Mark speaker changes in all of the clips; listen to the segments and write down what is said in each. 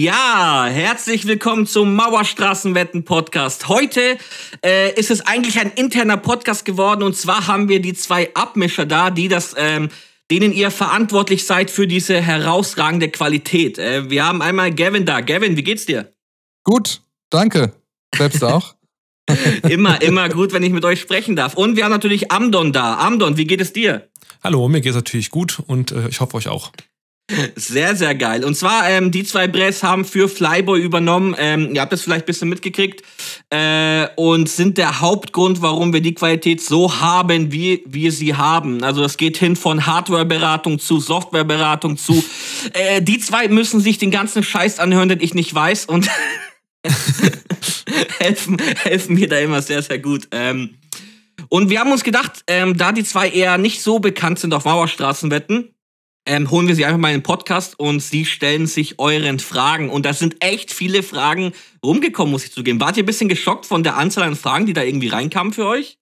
Speaker 1: Ja, herzlich willkommen zum Mauerstraßenwetten-Podcast. Heute äh, ist es eigentlich ein interner Podcast geworden und zwar haben wir die zwei Abmischer da, die das, ähm, denen ihr verantwortlich seid für diese herausragende Qualität. Äh, wir haben einmal Gavin da. Gavin, wie geht's dir?
Speaker 2: Gut, danke. Selbst auch.
Speaker 1: immer, immer gut, wenn ich mit euch sprechen darf. Und wir haben natürlich Amdon da. Amdon, wie geht es dir?
Speaker 3: Hallo, mir geht's natürlich gut und äh, ich hoffe euch auch.
Speaker 1: Sehr, sehr geil. Und zwar, ähm, die zwei Bress haben für Flyboy übernommen. Ähm, ihr habt das vielleicht ein bisschen mitgekriegt. Äh, und sind der Hauptgrund, warum wir die Qualität so haben, wie wir sie haben. Also es geht hin von Hardwareberatung zu Softwareberatung zu. Äh, die zwei müssen sich den ganzen Scheiß anhören, den ich nicht weiß. Und helfen, helfen mir da immer sehr, sehr gut. Ähm, und wir haben uns gedacht, ähm, da die zwei eher nicht so bekannt sind auf Mauerstraßenwetten, ähm, holen wir sie einfach mal in den Podcast und sie stellen sich euren Fragen. Und da sind echt viele Fragen rumgekommen, muss ich zugeben. Wart ihr ein bisschen geschockt von der Anzahl an Fragen, die da irgendwie reinkamen für euch?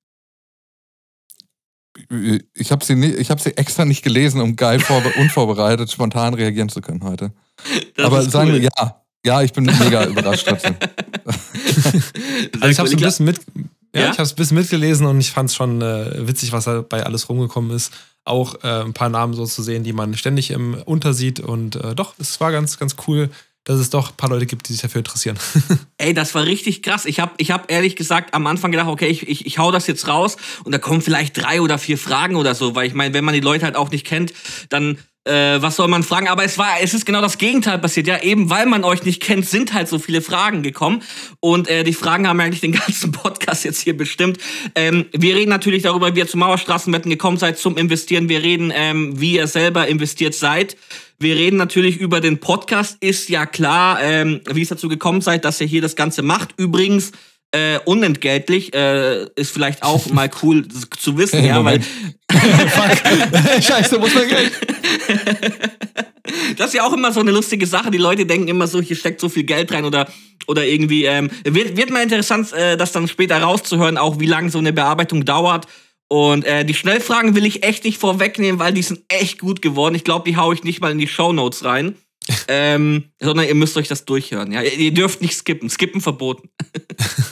Speaker 2: Ich habe sie, hab sie extra nicht gelesen, um geil unvorbereitet spontan reagieren zu können heute. Das Aber sagen cool. wir ja. Ja, ich bin mega überrascht trotzdem.
Speaker 3: also ich habe ein bisschen mit, ja, ja? ich habe ein bisschen mitgelesen und ich fand es schon äh, witzig, was da bei alles rumgekommen ist auch äh, ein paar Namen so zu sehen, die man ständig im Untersieht. Und äh, doch, es war ganz, ganz cool, dass es doch ein paar Leute gibt, die sich dafür interessieren.
Speaker 1: Ey, das war richtig krass. Ich habe ich hab ehrlich gesagt am Anfang gedacht, okay, ich, ich, ich hau das jetzt raus und da kommen vielleicht drei oder vier Fragen oder so, weil ich meine, wenn man die Leute halt auch nicht kennt, dann äh, was soll man fragen? Aber es war, es ist genau das Gegenteil passiert. Ja, eben weil man euch nicht kennt, sind halt so viele Fragen gekommen. Und äh, die Fragen haben eigentlich den ganzen Podcast jetzt hier bestimmt. Ähm, wir reden natürlich darüber, wie ihr zu Mauerstraßenwetten gekommen seid zum Investieren. Wir reden, ähm, wie ihr selber investiert seid. Wir reden natürlich über den Podcast. Ist ja klar, ähm, wie es dazu gekommen seid, dass ihr hier das Ganze macht. Übrigens, äh, unentgeltlich, äh, ist vielleicht auch mal cool zu wissen, ja, weil. Scheiße, muss man Geld. das ist ja auch immer so eine lustige Sache. Die Leute denken immer so, hier steckt so viel Geld rein oder, oder irgendwie. Ähm, wird, wird mal interessant, äh, das dann später rauszuhören, auch wie lange so eine Bearbeitung dauert. Und äh, die Schnellfragen will ich echt nicht vorwegnehmen, weil die sind echt gut geworden. Ich glaube, die hau ich nicht mal in die Show Notes rein ähm, sondern ihr müsst euch das durchhören. Ja? Ihr dürft nicht skippen. Skippen verboten.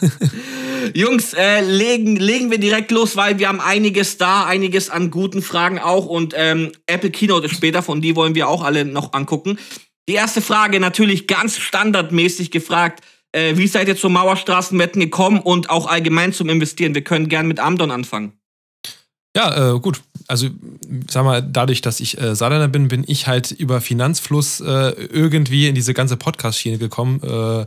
Speaker 1: Jungs, äh, legen, legen wir direkt los, weil wir haben einiges da, einiges an guten Fragen auch. Und ähm, Apple Keynote ist später, von die wollen wir auch alle noch angucken. Die erste Frage natürlich ganz standardmäßig gefragt. Äh, wie seid ihr zur Mauerstraßenwetten gekommen und auch allgemein zum Investieren? Wir können gern mit Amdon anfangen.
Speaker 3: Ja, äh, gut. Also, sag mal, dadurch, dass ich äh, Saarländer bin, bin ich halt über Finanzfluss äh, irgendwie in diese ganze Podcast-Schiene gekommen. Äh,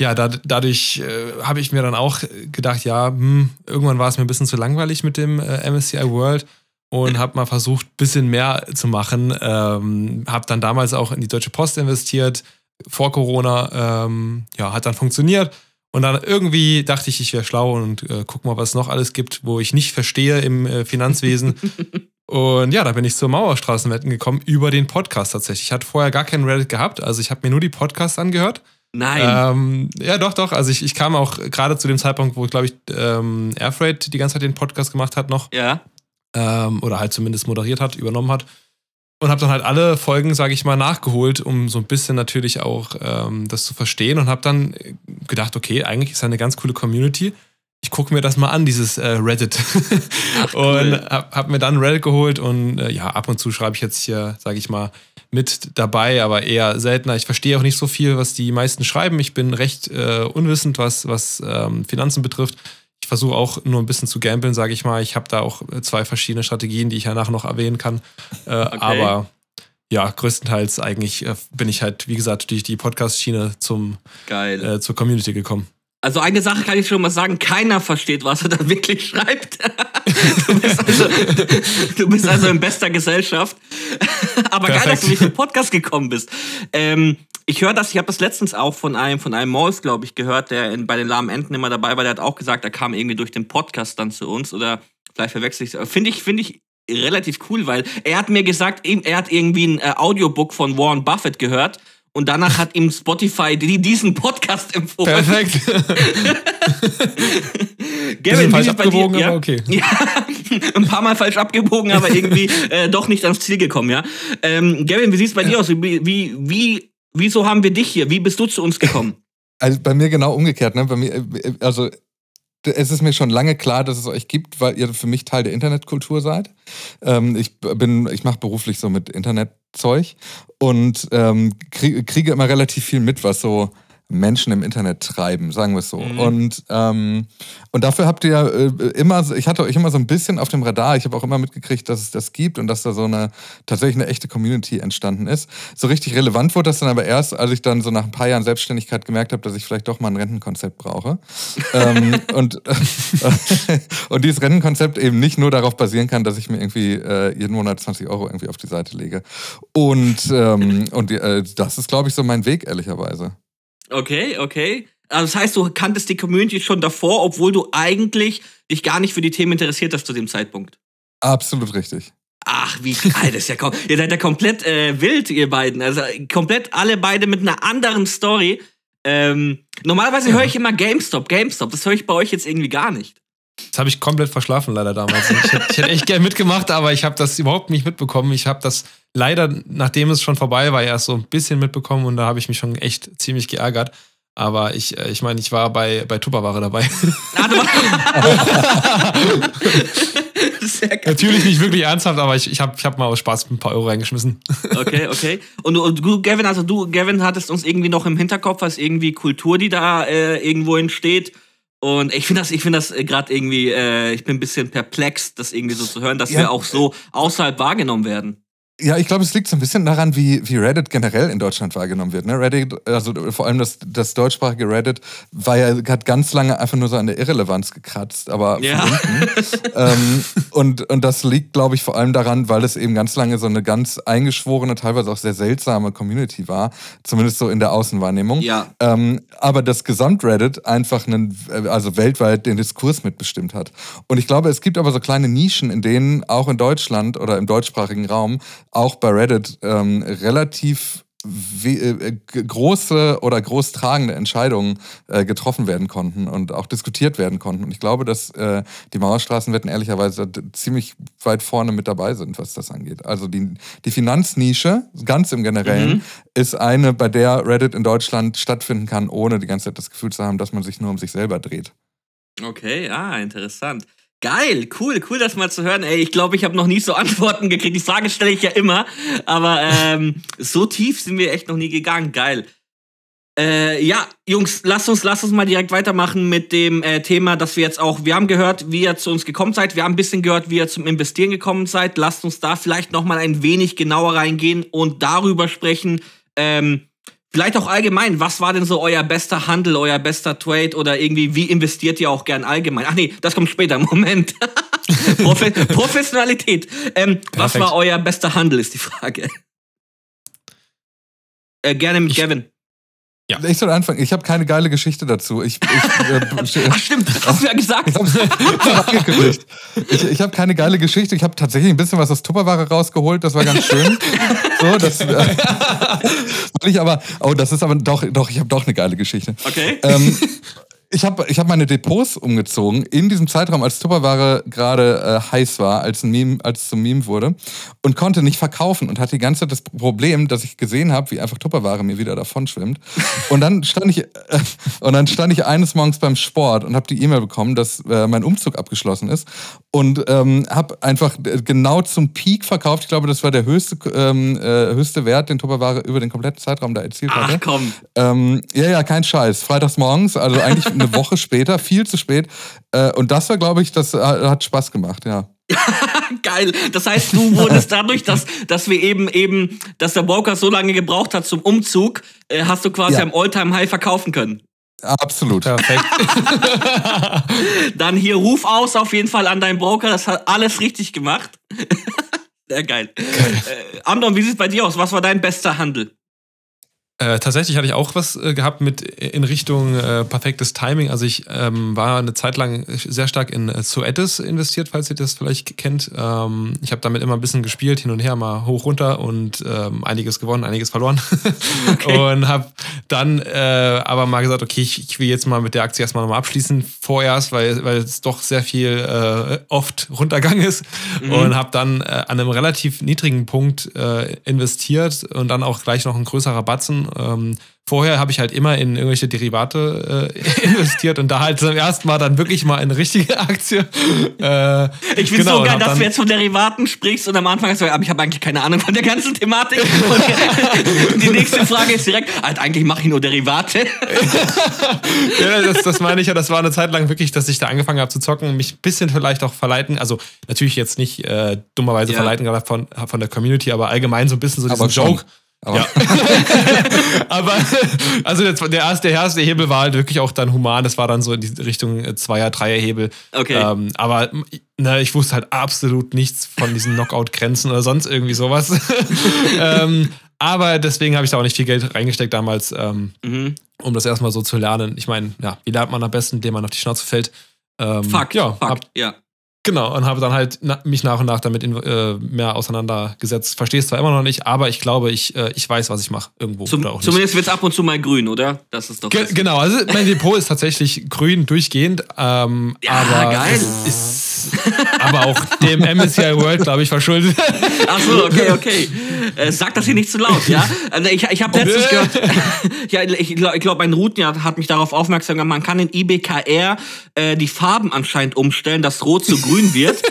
Speaker 3: ja, da, dadurch äh, habe ich mir dann auch gedacht, ja, hm, irgendwann war es mir ein bisschen zu langweilig mit dem äh, MSCI World und habe mal versucht, ein bisschen mehr zu machen. Ähm, habe dann damals auch in die Deutsche Post investiert, vor Corona. Ähm, ja, hat dann funktioniert und dann irgendwie dachte ich, ich wäre schlau und äh, guck mal, was es noch alles gibt, wo ich nicht verstehe im äh, Finanzwesen. und ja, da bin ich zur Mauerstraßenwetten gekommen über den Podcast tatsächlich. Ich hatte vorher gar keinen Reddit gehabt, also ich habe mir nur die Podcasts angehört.
Speaker 1: Nein.
Speaker 3: Ähm, ja, doch, doch. Also ich, ich kam auch gerade zu dem Zeitpunkt, wo, glaube ich, ähm, Airfreight die ganze Zeit den Podcast gemacht hat noch.
Speaker 1: Ja.
Speaker 3: Ähm, oder halt zumindest moderiert hat, übernommen hat. Und habe dann halt alle Folgen, sage ich mal, nachgeholt, um so ein bisschen natürlich auch ähm, das zu verstehen. Und habe dann gedacht, okay, eigentlich ist ja eine ganz coole Community. Ich gucke mir das mal an, dieses äh, Reddit. Ach, cool. und habe hab mir dann Reddit geholt und äh, ja, ab und zu schreibe ich jetzt hier, sage ich mal, mit dabei, aber eher seltener. Ich verstehe auch nicht so viel, was die meisten schreiben. Ich bin recht äh, unwissend, was, was ähm, Finanzen betrifft versuche auch nur ein bisschen zu gambeln, sage ich mal. Ich habe da auch äh, zwei verschiedene Strategien, die ich ja nachher noch erwähnen kann. Äh, okay. Aber ja, größtenteils eigentlich äh, bin ich halt, wie gesagt, durch die Podcast-Schiene zum äh, zur Community gekommen.
Speaker 1: Also eine Sache kann ich schon mal sagen, keiner versteht, was er da wirklich schreibt. du, bist also, du bist also in bester Gesellschaft. Aber Perfekt. geil, dass du durch den Podcast gekommen bist. Ähm, ich höre das, ich habe das letztens auch von einem, von einem Maus, glaube ich, gehört, der in, bei den lahmen Enten immer dabei war, der hat auch gesagt, er kam irgendwie durch den Podcast dann zu uns oder vielleicht verwechsel ich es. Finde ich, finde ich relativ cool, weil er hat mir gesagt, er hat irgendwie ein äh, Audiobook von Warren Buffett gehört und danach hat ihm Spotify diesen Podcast empfohlen. Perfekt.
Speaker 3: Gavin, falsch abgebogen, dir? aber okay.
Speaker 1: Ja, ein paar Mal falsch abgebogen, aber irgendwie äh, doch nicht ans Ziel gekommen, ja. Ähm, Gavin, wie sieht es bei dir aus? Wie, wie, wie wieso haben wir dich hier? Wie bist du zu uns gekommen?
Speaker 2: Also bei mir genau umgekehrt, ne? Bei mir, äh, also es ist mir schon lange klar, dass es euch gibt, weil ihr für mich Teil der Internetkultur seid. Ähm, ich bin, ich mache beruflich so mit Internetzeug und ähm, kriege, kriege immer relativ viel mit, was so Menschen im Internet treiben, sagen wir es so. Mhm. Und, ähm, und dafür habt ihr äh, immer, ich hatte euch immer so ein bisschen auf dem Radar. Ich habe auch immer mitgekriegt, dass es das gibt und dass da so eine tatsächlich eine echte Community entstanden ist. So richtig relevant wurde das dann aber erst, als ich dann so nach ein paar Jahren Selbstständigkeit gemerkt habe, dass ich vielleicht doch mal ein Rentenkonzept brauche. ähm, und, und dieses Rentenkonzept eben nicht nur darauf basieren kann, dass ich mir irgendwie äh, jeden Monat 20 Euro irgendwie auf die Seite lege. Und, ähm, und äh, das ist, glaube ich, so mein Weg, ehrlicherweise.
Speaker 1: Okay, okay. Also das heißt, du kanntest die Community schon davor, obwohl du eigentlich dich gar nicht für die Themen interessiert hast zu dem Zeitpunkt.
Speaker 2: Absolut richtig.
Speaker 1: Ach, wie geil, das ist ja Ihr seid ja komplett äh, wild, ihr beiden. Also komplett alle beide mit einer anderen Story. Ähm, normalerweise ja. höre ich immer GameStop, GameStop. Das höre ich bei euch jetzt irgendwie gar nicht.
Speaker 3: Das habe ich komplett verschlafen leider damals. Ich hätte, ich hätte echt gern mitgemacht, aber ich habe das überhaupt nicht mitbekommen. Ich habe das leider, nachdem es schon vorbei war, erst so ein bisschen mitbekommen und da habe ich mich schon echt ziemlich geärgert. Aber ich, äh, ich meine, ich war bei, bei Tupperware dabei. Ah, Natürlich nicht wirklich ernsthaft, aber ich, ich habe ich hab mal aus Spaß ein paar Euro reingeschmissen.
Speaker 1: Okay, okay. Und, und du, Gavin, also du, Gavin, hattest uns irgendwie noch im Hinterkopf als irgendwie Kultur, die da äh, irgendwo entsteht. Und ich finde das, ich finde das äh, gerade irgendwie, äh, ich bin ein bisschen perplex, das irgendwie so zu hören, dass ja. wir auch so außerhalb wahrgenommen werden.
Speaker 2: Ja, ich glaube, es liegt so ein bisschen daran, wie, wie Reddit generell in Deutschland wahrgenommen wird. Ne? Reddit, also vor allem das, das deutschsprachige Reddit, war ja, hat ganz lange einfach nur so an der Irrelevanz gekratzt, aber ja. ähm, und, und das liegt, glaube ich, vor allem daran, weil es eben ganz lange so eine ganz eingeschworene, teilweise auch sehr seltsame Community war, zumindest so in der Außenwahrnehmung.
Speaker 1: Ja.
Speaker 2: Ähm, aber das Gesamt-Reddit einfach einen, also weltweit den Diskurs mitbestimmt hat. Und ich glaube, es gibt aber so kleine Nischen, in denen auch in Deutschland oder im deutschsprachigen Raum auch bei Reddit ähm, relativ äh, große oder großtragende Entscheidungen äh, getroffen werden konnten und auch diskutiert werden konnten. Und ich glaube, dass äh, die Mauerstraßenwetten ehrlicherweise ziemlich weit vorne mit dabei sind, was das angeht. Also die, die Finanznische, ganz im Generellen, mhm. ist eine, bei der Reddit in Deutschland stattfinden kann, ohne die ganze Zeit das Gefühl zu haben, dass man sich nur um sich selber dreht.
Speaker 1: Okay, ah, interessant. Geil, cool, cool, das mal zu hören. Ey, ich glaube, ich habe noch nie so Antworten gekriegt. Die Frage stelle ich ja immer, aber ähm, so tief sind wir echt noch nie gegangen. Geil. Äh, ja, Jungs, lasst uns, lasst uns mal direkt weitermachen mit dem äh, Thema, dass wir jetzt auch, wir haben gehört, wie ihr zu uns gekommen seid, wir haben ein bisschen gehört, wie ihr zum Investieren gekommen seid. Lasst uns da vielleicht noch mal ein wenig genauer reingehen und darüber sprechen, ähm, Vielleicht auch allgemein, was war denn so euer bester Handel, euer bester Trade oder irgendwie, wie investiert ihr auch gern allgemein? Ach nee, das kommt später, Moment. Profe Professionalität. Ähm, was war euer bester Handel, ist die Frage. Äh, gerne mit ich, Gavin.
Speaker 2: Ja. Ich soll anfangen. Ich habe keine geile Geschichte dazu. Ich, ich,
Speaker 1: äh, Ach stimmt, hast du ja gesagt.
Speaker 2: ich, ich habe keine geile Geschichte. Ich habe tatsächlich ein bisschen was aus Tupperware rausgeholt. Das war ganz schön. so, das, äh, ich aber, oh, das ist aber doch, doch, ich habe doch eine geile Geschichte.
Speaker 1: Okay. Ähm,
Speaker 2: ich habe ich hab meine Depots umgezogen in diesem Zeitraum, als Tupperware gerade äh, heiß war, als, ein Meme, als es zum Meme wurde und konnte nicht verkaufen und hatte die ganze Zeit das Problem, dass ich gesehen habe, wie einfach Tupperware mir wieder davon schwimmt. Und dann stand ich äh, und dann stand ich eines Morgens beim Sport und habe die E-Mail bekommen, dass äh, mein Umzug abgeschlossen ist und ähm, habe einfach genau zum Peak verkauft. Ich glaube, das war der höchste ähm, äh, höchste Wert, den Tupperware über den kompletten Zeitraum da erzielt hatte.
Speaker 1: Ach komm.
Speaker 2: Ähm, ja, ja, kein Scheiß. Freitags morgens, also eigentlich eine Woche später, viel zu spät. Äh, und das war, glaube ich, das hat Spaß gemacht, ja.
Speaker 1: Geil. Das heißt, du wurdest dadurch, dass, dass wir eben eben, dass der Broker so lange gebraucht hat zum Umzug, äh, hast du quasi ja. am Alltime High verkaufen können.
Speaker 2: Absolut.
Speaker 3: Perfekt.
Speaker 1: Dann hier Ruf aus auf jeden Fall an deinen Broker. Das hat alles richtig gemacht. Sehr geil. geil. Äh, Amdon, wie sieht es bei dir aus? Was war dein bester Handel?
Speaker 3: Äh, tatsächlich hatte ich auch was äh, gehabt mit in Richtung äh, perfektes Timing. Also ich ähm, war eine Zeit lang sehr stark in äh, investiert, falls ihr das vielleicht kennt. Ähm, ich habe damit immer ein bisschen gespielt, hin und her, mal hoch runter und ähm, einiges gewonnen, einiges verloren. Okay. und habe dann äh, aber mal gesagt, okay, ich, ich will jetzt mal mit der Aktie erstmal nochmal abschließen vorerst, weil, weil es doch sehr viel äh, oft runtergegangen ist mhm. und habe dann äh, an einem relativ niedrigen Punkt äh, investiert und dann auch gleich noch ein größerer Batzen. Ähm, Vorher habe ich halt immer in irgendwelche Derivate äh, investiert und da halt zum ersten Mal dann wirklich mal in eine richtige Aktie. Äh,
Speaker 1: ich finde genau, so geil, dass du jetzt von Derivaten sprichst und am Anfang hast du, aber ich habe eigentlich keine Ahnung von der ganzen Thematik. Und die nächste Frage ist direkt, halt, eigentlich mache ich nur Derivate.
Speaker 3: ja, das, das meine ich ja, das war eine Zeit lang wirklich, dass ich da angefangen habe zu zocken, mich ein bisschen vielleicht auch verleiten, also natürlich jetzt nicht äh, dummerweise ja. verleiten gerade von, von der Community, aber allgemein so ein bisschen so diesen Joke. Aber, ja. aber also der, der, erste, der erste Hebel war halt wirklich auch dann human. Das war dann so in die Richtung äh, Zweier-, Dreier-Hebel.
Speaker 1: Okay.
Speaker 3: Ähm, aber ne, ich wusste halt absolut nichts von diesen Knockout-Grenzen oder sonst irgendwie sowas. ähm, aber deswegen habe ich da auch nicht viel Geld reingesteckt damals, ähm, mhm. um das erstmal so zu lernen. Ich meine, ja, wie lernt man am besten, indem man auf die Schnauze fällt?
Speaker 1: Ähm, Fakt, ja,
Speaker 3: Fakt,
Speaker 1: hab, ja.
Speaker 3: Genau, und habe dann halt na, mich nach und nach damit in, äh, mehr auseinandergesetzt. Verstehe es zwar immer noch nicht, aber ich glaube, ich, äh, ich weiß, was ich mache irgendwo.
Speaker 1: Zum, zumindest wird es ab und zu mal grün, oder? Das ist doch.
Speaker 3: Ge genau, also mein Depot ist tatsächlich grün durchgehend. Ähm, ja, aber
Speaker 1: geil.
Speaker 3: Ist aber auch dem MSCI World, glaube ich, verschuldet.
Speaker 1: Ach so, okay, okay. Äh, sag das hier nicht zu laut, ja? Also ich, ich habe letztens gehört, ja, ich glaube, glaub, mein Routenjahr hat mich darauf aufmerksam gemacht, man kann in IBKR äh, die Farben anscheinend umstellen, dass rot zu grün wird.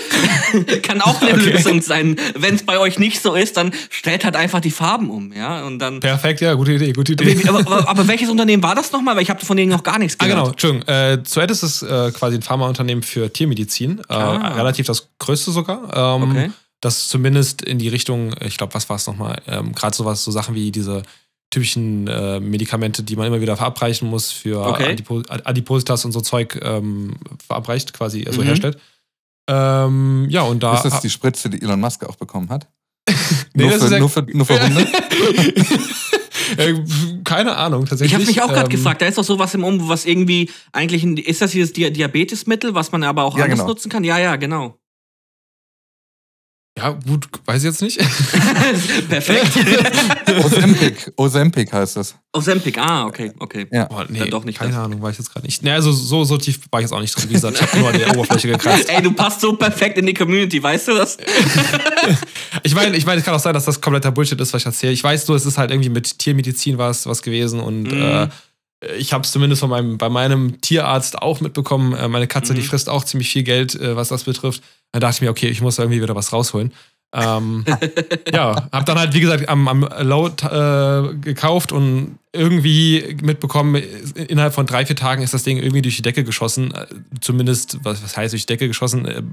Speaker 1: Kann auch eine okay. Lösung sein. Wenn es bei euch nicht so ist, dann stellt halt einfach die Farben um, ja. Und dann.
Speaker 3: Perfekt, ja, gute Idee, gute Idee.
Speaker 1: Aber, aber, aber welches Unternehmen war das nochmal? Weil ich habe von denen noch gar nichts gehört.
Speaker 3: Ah, genau, Entschuldigung. Äh, Zuerst ist es äh, quasi ein Pharmaunternehmen für Tiermedizin. Äh, ah. Relativ das größte sogar. Ähm, okay. Das zumindest in die Richtung, ich glaube, was war es nochmal? Ähm, Gerade sowas, so Sachen wie diese typischen äh, Medikamente, die man immer wieder verabreichen muss für okay. Adipo Adipositas und so Zeug ähm, verabreicht, quasi, also mhm. herstellt. Ähm, ja, und da.
Speaker 2: Ist das die Spritze, die Elon Musk auch bekommen hat? nee, nur, für, nur, für, nur für Hunde?
Speaker 3: Äh, keine Ahnung, tatsächlich.
Speaker 1: Ich habe mich auch gerade ähm, gefragt, da ist doch sowas im Um, was irgendwie eigentlich, ist das dieses Diabetesmittel, was man aber auch ja, anders genau. nutzen kann? Ja, ja, genau.
Speaker 3: Ja, gut, weiß ich jetzt nicht.
Speaker 1: Perfekt.
Speaker 2: Ozempic. Ozempic heißt das.
Speaker 1: Ozempic, ah, okay, okay.
Speaker 3: Ja. Oh, nee, doch nicht keine das. Ahnung, weiß ich jetzt gerade nicht. Nee, also so, so tief war ich jetzt auch nicht drin. Wie gesagt, ich habe nur an der Oberfläche gekratzt.
Speaker 1: Ey, du passt so perfekt in die Community, weißt du das?
Speaker 3: ich meine, ich mein, es kann auch sein, dass das kompletter Bullshit ist, was ich erzähle. Ich weiß nur, es ist halt irgendwie mit Tiermedizin was, was gewesen und mhm. äh, ich habe es zumindest von meinem, bei meinem Tierarzt auch mitbekommen. Äh, meine Katze, mhm. die frisst auch ziemlich viel Geld, äh, was das betrifft. Da dachte ich mir, okay, ich muss irgendwie wieder was rausholen. Ähm, ja, habe dann halt, wie gesagt, am, am Load äh, gekauft und irgendwie mitbekommen, innerhalb von drei, vier Tagen ist das Ding irgendwie durch die Decke geschossen. Äh, zumindest, was, was heißt durch die Decke geschossen? Äh,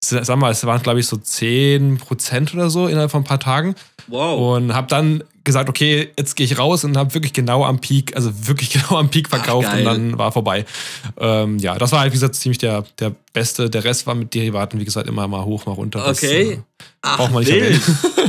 Speaker 3: sag mal, es waren, glaube ich, so 10% oder so innerhalb von ein paar Tagen.
Speaker 1: Wow.
Speaker 3: Und habe dann gesagt, okay, jetzt gehe ich raus und habe wirklich genau am Peak, also wirklich genau am Peak verkauft Ach, und dann war vorbei. Ähm, ja, das war halt, wie gesagt, ziemlich der, der beste. Der Rest war mit Derivaten, wie gesagt, immer mal hoch, mal runter.
Speaker 1: Okay. Das, äh, Ach, braucht man nicht wild.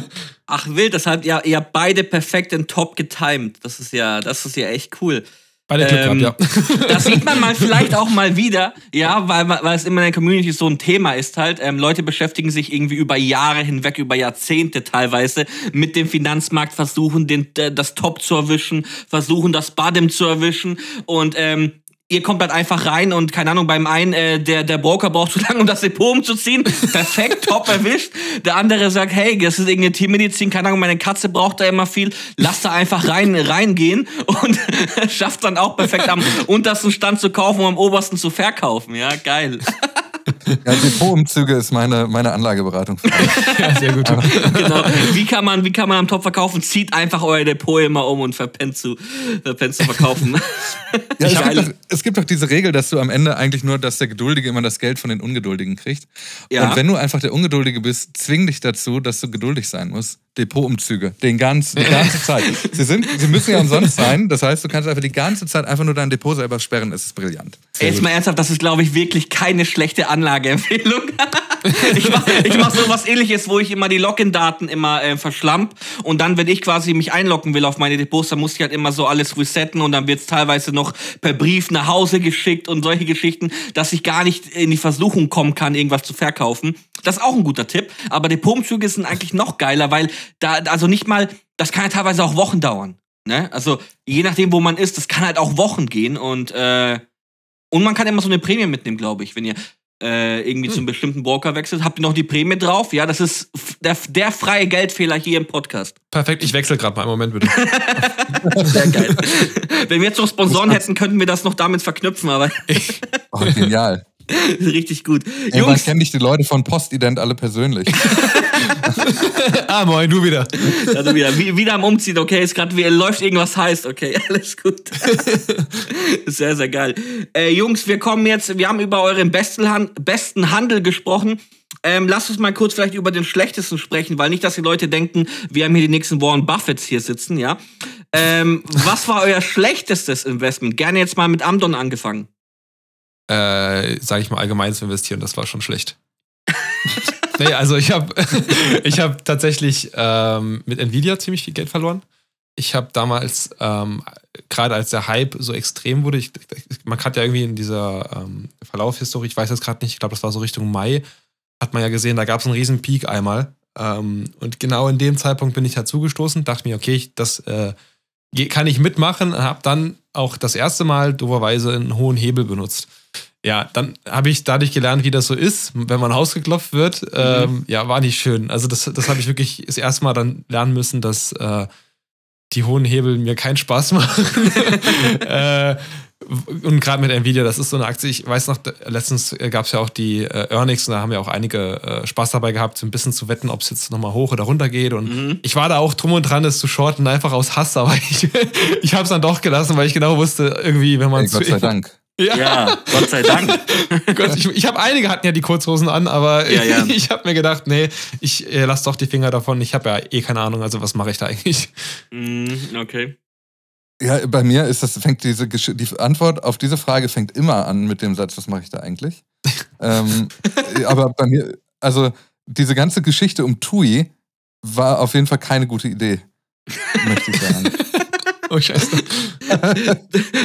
Speaker 1: Ach wild, das hat ja ihr beide perfekt in Top getimed. Das ist ja, das ist ja echt cool.
Speaker 3: Bei der Glück ähm, gehabt,
Speaker 1: ja. Das sieht man mal vielleicht auch mal wieder, ja, weil, weil es immer in der Community so ein Thema ist halt. Ähm, Leute beschäftigen sich irgendwie über Jahre hinweg, über Jahrzehnte teilweise mit dem Finanzmarkt, versuchen den, das Top zu erwischen, versuchen das Bottom zu erwischen und ähm, ihr kommt halt einfach rein und keine Ahnung, beim einen, äh, der, der Broker braucht zu lange, um das Depot umzuziehen. Perfekt, top erwischt. Der andere sagt, hey, das ist irgendeine Tiermedizin, keine Ahnung, meine Katze braucht da immer viel. Lass da einfach rein, reingehen und schafft dann auch perfekt am untersten Stand zu kaufen und am obersten zu verkaufen. Ja, geil.
Speaker 2: Ja, Depotumzüge ist meine, meine Anlageberatung.
Speaker 3: ja, sehr gut.
Speaker 1: genau. Wie kann, man, wie kann man am Top verkaufen? Zieht einfach euer Depot immer um und verpennt zu, verpennt zu verkaufen.
Speaker 2: ja, es gibt, doch, es gibt doch diese Regel, dass du am Ende eigentlich nur, dass der Geduldige immer das Geld von den Ungeduldigen kriegt. Ja. Und wenn du einfach der Ungeduldige bist, zwing dich dazu, dass du geduldig sein musst. Depotumzüge. Den ganzen, die ganze Zeit. Sie, sind, sie müssen ja umsonst sein. Das heißt, du kannst einfach die ganze Zeit einfach nur dein Depot selber sperren. Es ist brillant.
Speaker 1: Ey, jetzt mal ernsthaft, das ist, glaube ich, wirklich keine schlechte Anlageempfehlung. ich mache ich mach so was ähnliches, wo ich immer die Login-Daten immer äh, verschlamp. Und dann, wenn ich quasi mich einloggen will auf meine Depots, dann muss ich halt immer so alles resetten und dann wird es teilweise noch per Brief nach Hause geschickt und solche Geschichten, dass ich gar nicht in die Versuchung kommen kann, irgendwas zu verkaufen. Das ist auch ein guter Tipp. Aber Depotumzüge sind eigentlich noch geiler, weil da, also nicht mal, das kann ja teilweise auch Wochen dauern. Ne? Also je nachdem, wo man ist, das kann halt auch Wochen gehen und äh, und man kann immer so eine Prämie mitnehmen, glaube ich, wenn ihr äh, irgendwie hm. zum bestimmten Broker wechselt. Habt ihr noch die Prämie drauf? Ja, das ist der, der freie Geldfehler hier im Podcast.
Speaker 3: Perfekt, ich wechsle gerade mal einen Moment bitte.
Speaker 1: Sehr geil. Wenn wir jetzt noch Sponsoren hätten, könnten wir das noch damit verknüpfen, aber.
Speaker 2: oh, genial.
Speaker 1: Richtig gut.
Speaker 2: Ey, Jungs, kenne ich die Leute von Postident alle persönlich.
Speaker 3: ah, moin, du wieder.
Speaker 1: Ja, du wieder. Wie, wieder am Umziehen, okay, ist gerade, läuft irgendwas heißt, okay, alles gut. sehr, sehr geil. Äh, Jungs, wir kommen jetzt, wir haben über euren besten, besten Handel gesprochen. Ähm, lasst uns mal kurz vielleicht über den schlechtesten sprechen, weil nicht, dass die Leute denken, wir haben hier die nächsten Warren Buffets hier sitzen, ja. Ähm, was war euer schlechtestes Investment? Gerne jetzt mal mit Amdon angefangen
Speaker 3: äh, sage ich mal, allgemein zu investieren, das war schon schlecht. nee, also ich habe ich hab tatsächlich ähm, mit Nvidia ziemlich viel Geld verloren. Ich habe damals, ähm, gerade als der Hype so extrem wurde, ich, man hat ja irgendwie in dieser ähm, Verlaufhistorie, ich weiß jetzt gerade nicht, ich glaube, das war so Richtung Mai, hat man ja gesehen, da gab es einen riesen Peak einmal. Ähm, und genau in dem Zeitpunkt bin ich halt zugestoßen, dachte mir, okay, ich, das äh, kann ich mitmachen, habe dann auch das erste Mal doberweise einen hohen Hebel benutzt. Ja, dann habe ich dadurch gelernt, wie das so ist, wenn man ausgeklopft wird. Mhm. Ähm, ja, war nicht schön. Also das, das habe ich wirklich das erste Mal dann lernen müssen, dass äh, die hohen Hebel mir keinen Spaß machen. äh, und gerade mit Nvidia, das ist so eine Aktie, ich weiß noch, letztens gab es ja auch die äh, Earnings und da haben ja auch einige äh, Spaß dabei gehabt, so ein bisschen zu wetten, ob es jetzt nochmal hoch oder runter geht. Und mhm. ich war da auch drum und dran, das zu shorten, einfach aus Hass, aber ich, ich habe es dann doch gelassen, weil ich genau wusste, irgendwie, wenn man
Speaker 2: hey, Gott sei Dank.
Speaker 1: Ja. ja, Gott sei Dank.
Speaker 3: Gott, ich, ich habe einige hatten ja die Kurzhosen an, aber ja, ja. ich habe mir gedacht, nee, ich äh, lass doch die Finger davon. Ich habe ja eh keine Ahnung, also was mache ich da eigentlich?
Speaker 1: Mm, okay.
Speaker 2: Ja, bei mir ist das, fängt diese die Antwort auf diese Frage fängt immer an mit dem Satz, was mache ich da eigentlich? ähm, aber bei mir, also diese ganze Geschichte um Tui war auf jeden Fall keine gute Idee, möchte ich sagen.
Speaker 3: Oh, scheiße.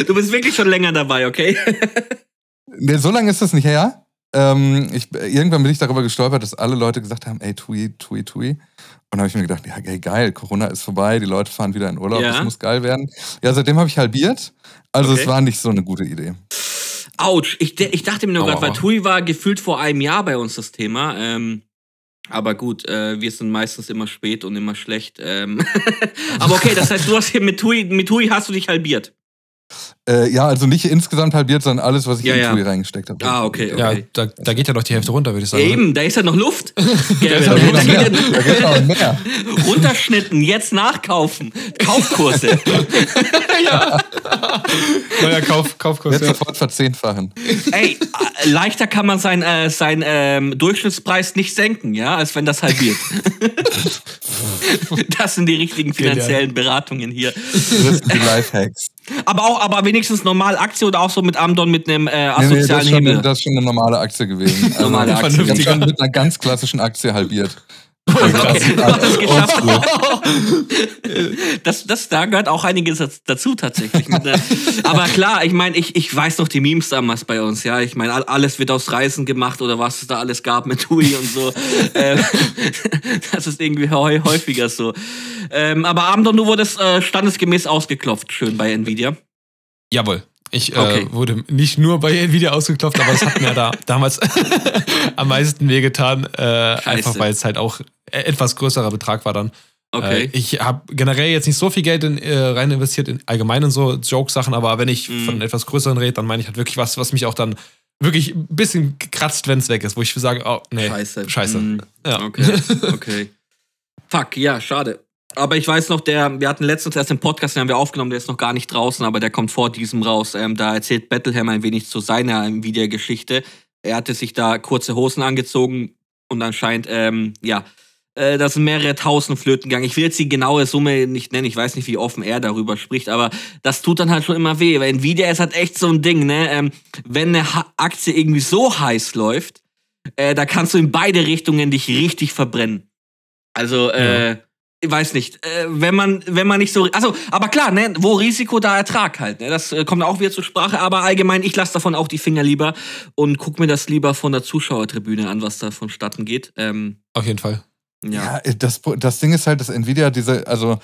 Speaker 1: du bist wirklich schon länger dabei, okay?
Speaker 2: nee, so lange ist das nicht her. Ähm, ich, irgendwann bin ich darüber gestolpert, dass alle Leute gesagt haben, ey, Tui, Tui, Tui. Und dann habe ich mir gedacht, ja, ey, geil, Corona ist vorbei, die Leute fahren wieder in Urlaub, ja. das muss geil werden. Ja, seitdem habe ich halbiert. Also okay. es war nicht so eine gute Idee.
Speaker 1: Autsch, ich, ich dachte mir nur gerade, weil Tui war gefühlt vor einem Jahr bei uns das Thema. Ähm, aber gut, äh, wir sind meistens immer spät und immer schlecht. Ähm aber okay, das heißt, du hast hier mit Tui, mit Tui hast du dich halbiert.
Speaker 2: Äh, ja, also nicht insgesamt halbiert, sondern alles, was ich ja, in ja. Tui reingesteckt habe.
Speaker 1: Ah, okay, okay.
Speaker 3: Ja, da, da, geht ja noch die Hälfte runter, würde ich sagen.
Speaker 1: Eben, da ist ja noch Luft.
Speaker 2: Da, da geht noch mehr.
Speaker 1: Runterschnitten, jetzt nachkaufen. Kaufkurse.
Speaker 3: ja. Neuer Kauf, Kaufkurs.
Speaker 2: Jetzt sofort verzehnfachen.
Speaker 1: Ey, äh, leichter kann man seinen äh, sein, ähm, Durchschnittspreis nicht senken, ja, als wenn das halbiert. das sind die richtigen finanziellen Beratungen hier. Das
Speaker 2: sind die Lifehacks.
Speaker 1: Aber auch, aber wenigstens normal Aktie oder auch so mit Amdon mit einem äh, asozialen nee, nee,
Speaker 2: das? Schon, das ist schon eine normale Aktie gewesen.
Speaker 1: Also normale Aktie. Ich habe
Speaker 2: mit einer ganz klassischen Aktie halbiert.
Speaker 1: Okay, das, geschafft. das, das, da gehört auch einiges dazu tatsächlich. Aber klar, ich meine, ich, ich weiß noch die Memes damals bei uns, ja. Ich meine, alles wird aus Reisen gemacht oder was es da alles gab mit Tui und so. Ähm, das ist irgendwie häufiger so. Ähm, aber Abend du wurdest äh, standesgemäß ausgeklopft, schön bei Nvidia.
Speaker 3: Jawohl. Ich äh, okay. wurde nicht nur bei Nvidia ausgeklopft, aber es hat mir da damals am meisten wehgetan. Äh, einfach weil es halt auch etwas größerer Betrag war dann.
Speaker 1: Okay.
Speaker 3: Äh, ich habe generell jetzt nicht so viel Geld in, äh, rein investiert in allgemeinen so Joke-Sachen, aber wenn ich mm. von etwas größeren rede, dann meine ich halt wirklich was, was mich auch dann wirklich ein bisschen kratzt, wenn es weg ist, wo ich sage, oh, nee, scheiße. Scheiße. Mm.
Speaker 1: Ja. Okay, okay. Fuck, ja, schade. Aber ich weiß noch, der, wir hatten letztens erst den Podcast, den haben wir aufgenommen, der ist noch gar nicht draußen, aber der kommt vor diesem raus. Ähm, da erzählt Battleham ein wenig zu seiner Videogeschichte. Er hatte sich da kurze Hosen angezogen und anscheinend, ähm, ja, äh, da sind mehrere tausend Flöten gegangen. Ich will jetzt die genaue Summe nicht nennen, ich weiß nicht, wie offen er darüber spricht, aber das tut dann halt schon immer weh, weil Nvidia ist halt echt so ein Ding, ne? Ähm, wenn eine ha Aktie irgendwie so heiß läuft, äh, da kannst du in beide Richtungen dich richtig verbrennen. Also, äh, ja ich weiß nicht, äh, wenn man, wenn man nicht so, also, aber klar, ne, wo Risiko, da Ertrag halt, ne, das äh, kommt auch wieder zur Sprache, aber allgemein, ich lasse davon auch die Finger lieber und guck mir das lieber von der Zuschauertribüne an, was da vonstatten geht. Ähm,
Speaker 3: Auf jeden Fall.
Speaker 2: Ja, ja das, das Ding ist halt, dass Nvidia diese, also,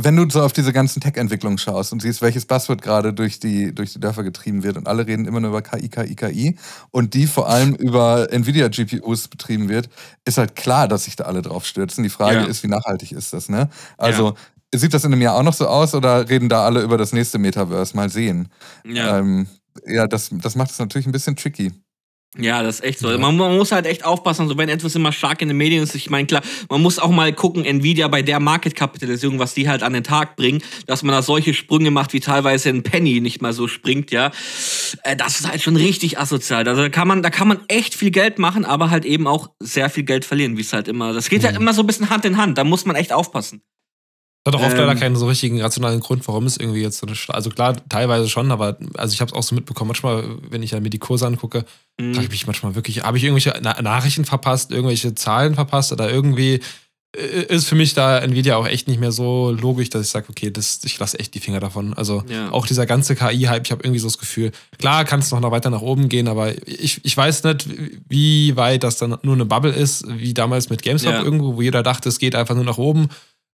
Speaker 2: wenn du so auf diese ganzen Tech-Entwicklungen schaust und siehst, welches Buzzword gerade durch die, durch die Dörfer getrieben wird und alle reden immer nur über KI, KI, KI und die vor allem über Nvidia-GPUs betrieben wird, ist halt klar, dass sich da alle drauf stürzen. Die Frage ja. ist, wie nachhaltig ist das, ne? Also, ja. Sieht das in einem Jahr auch noch so aus oder reden da alle über das nächste Metaverse? Mal sehen. Ja, ähm, ja das, das macht es natürlich ein bisschen tricky.
Speaker 1: Ja, das ist echt so. Ja. Man, man, muss halt echt aufpassen, also wenn etwas immer stark in den Medien ist, ich meine, klar, man muss auch mal gucken, Nvidia bei der Marketkapitalisierung, was die halt an den Tag bringen, dass man da solche Sprünge macht, wie teilweise ein Penny nicht mal so springt, ja. Äh, das ist halt schon richtig asozial. Also da kann man, da kann man echt viel Geld machen, aber halt eben auch sehr viel Geld verlieren, wie es halt immer. Das geht mhm. halt immer so ein bisschen Hand in Hand. Da muss man echt aufpassen.
Speaker 3: Hat auch oft ähm, leider keinen so richtigen rationalen Grund, warum es irgendwie jetzt so eine. Also klar, teilweise schon, aber also ich habe es auch so mitbekommen. Manchmal, wenn ich mir die Kurse angucke, mhm. frage ich mich manchmal wirklich, habe ich irgendwelche Na Nachrichten verpasst, irgendwelche Zahlen verpasst oder irgendwie äh, ist für mich da Nvidia auch echt nicht mehr so logisch, dass ich sage, okay, das, ich lasse echt die Finger davon. Also ja. auch dieser ganze KI-Hype, ich habe irgendwie so das Gefühl, klar kann es noch weiter nach oben gehen, aber ich, ich weiß nicht, wie weit das dann nur eine Bubble ist, wie damals mit GameStop ja. irgendwo, wo jeder dachte, es geht einfach nur nach oben.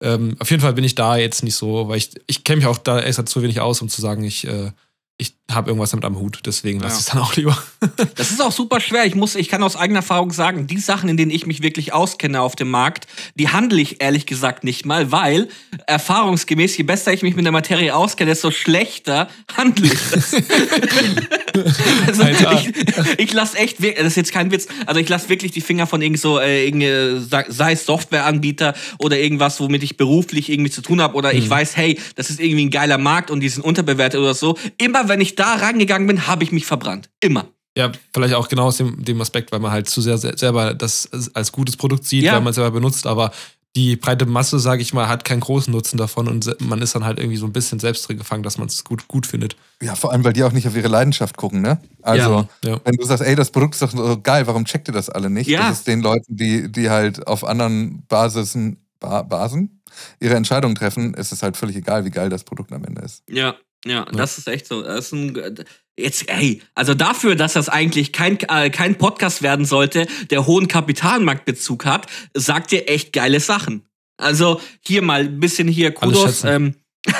Speaker 3: Ähm, auf jeden Fall bin ich da jetzt nicht so, weil ich, ich kenne mich auch da erst zu wenig aus, um zu sagen, ich äh, ich habe irgendwas damit am Hut, deswegen lasse ja. ich es dann auch lieber.
Speaker 1: das ist auch super schwer. Ich muss, ich kann aus eigener Erfahrung sagen, die Sachen, in denen ich mich wirklich auskenne auf dem Markt, die handle ich ehrlich gesagt nicht mal, weil erfahrungsgemäß, je besser ich mich mit der Materie auskenne, desto schlechter handle ich das. also ich, ich lasse echt, das ist jetzt kein Witz, also ich lasse wirklich die Finger von irgend so, äh, sei es Softwareanbieter oder irgendwas, womit ich beruflich irgendwie zu tun habe oder mhm. ich weiß, hey, das ist irgendwie ein geiler Markt und die sind unterbewertet oder so. Immer wenn ich da rangegangen bin, habe ich mich verbrannt. Immer.
Speaker 3: Ja, vielleicht auch genau aus dem, dem Aspekt, weil man halt zu sehr selber das als gutes Produkt sieht, ja. weil man es selber benutzt, aber die breite Masse, sage ich mal, hat keinen großen Nutzen davon und man ist dann halt irgendwie so ein bisschen selbst drin gefangen, dass man es gut, gut findet.
Speaker 2: Ja, vor allem, weil die auch nicht auf ihre Leidenschaft gucken, ne? Also, ja, wenn du sagst, ey, das Produkt ist doch so geil, warum checkt ihr das alle nicht? Ja. Das ist den Leuten, die, die halt auf anderen Basisen, ba Basen ihre Entscheidungen treffen, ist es halt völlig egal, wie geil das Produkt am Ende ist.
Speaker 1: Ja, ja, das ist echt so. Das ist ein, jetzt, hey, also dafür, dass das eigentlich kein, äh, kein Podcast werden sollte, der hohen Kapitalmarktbezug hat, sagt ihr echt geile Sachen. Also hier mal ein bisschen hier Kudos. Ähm,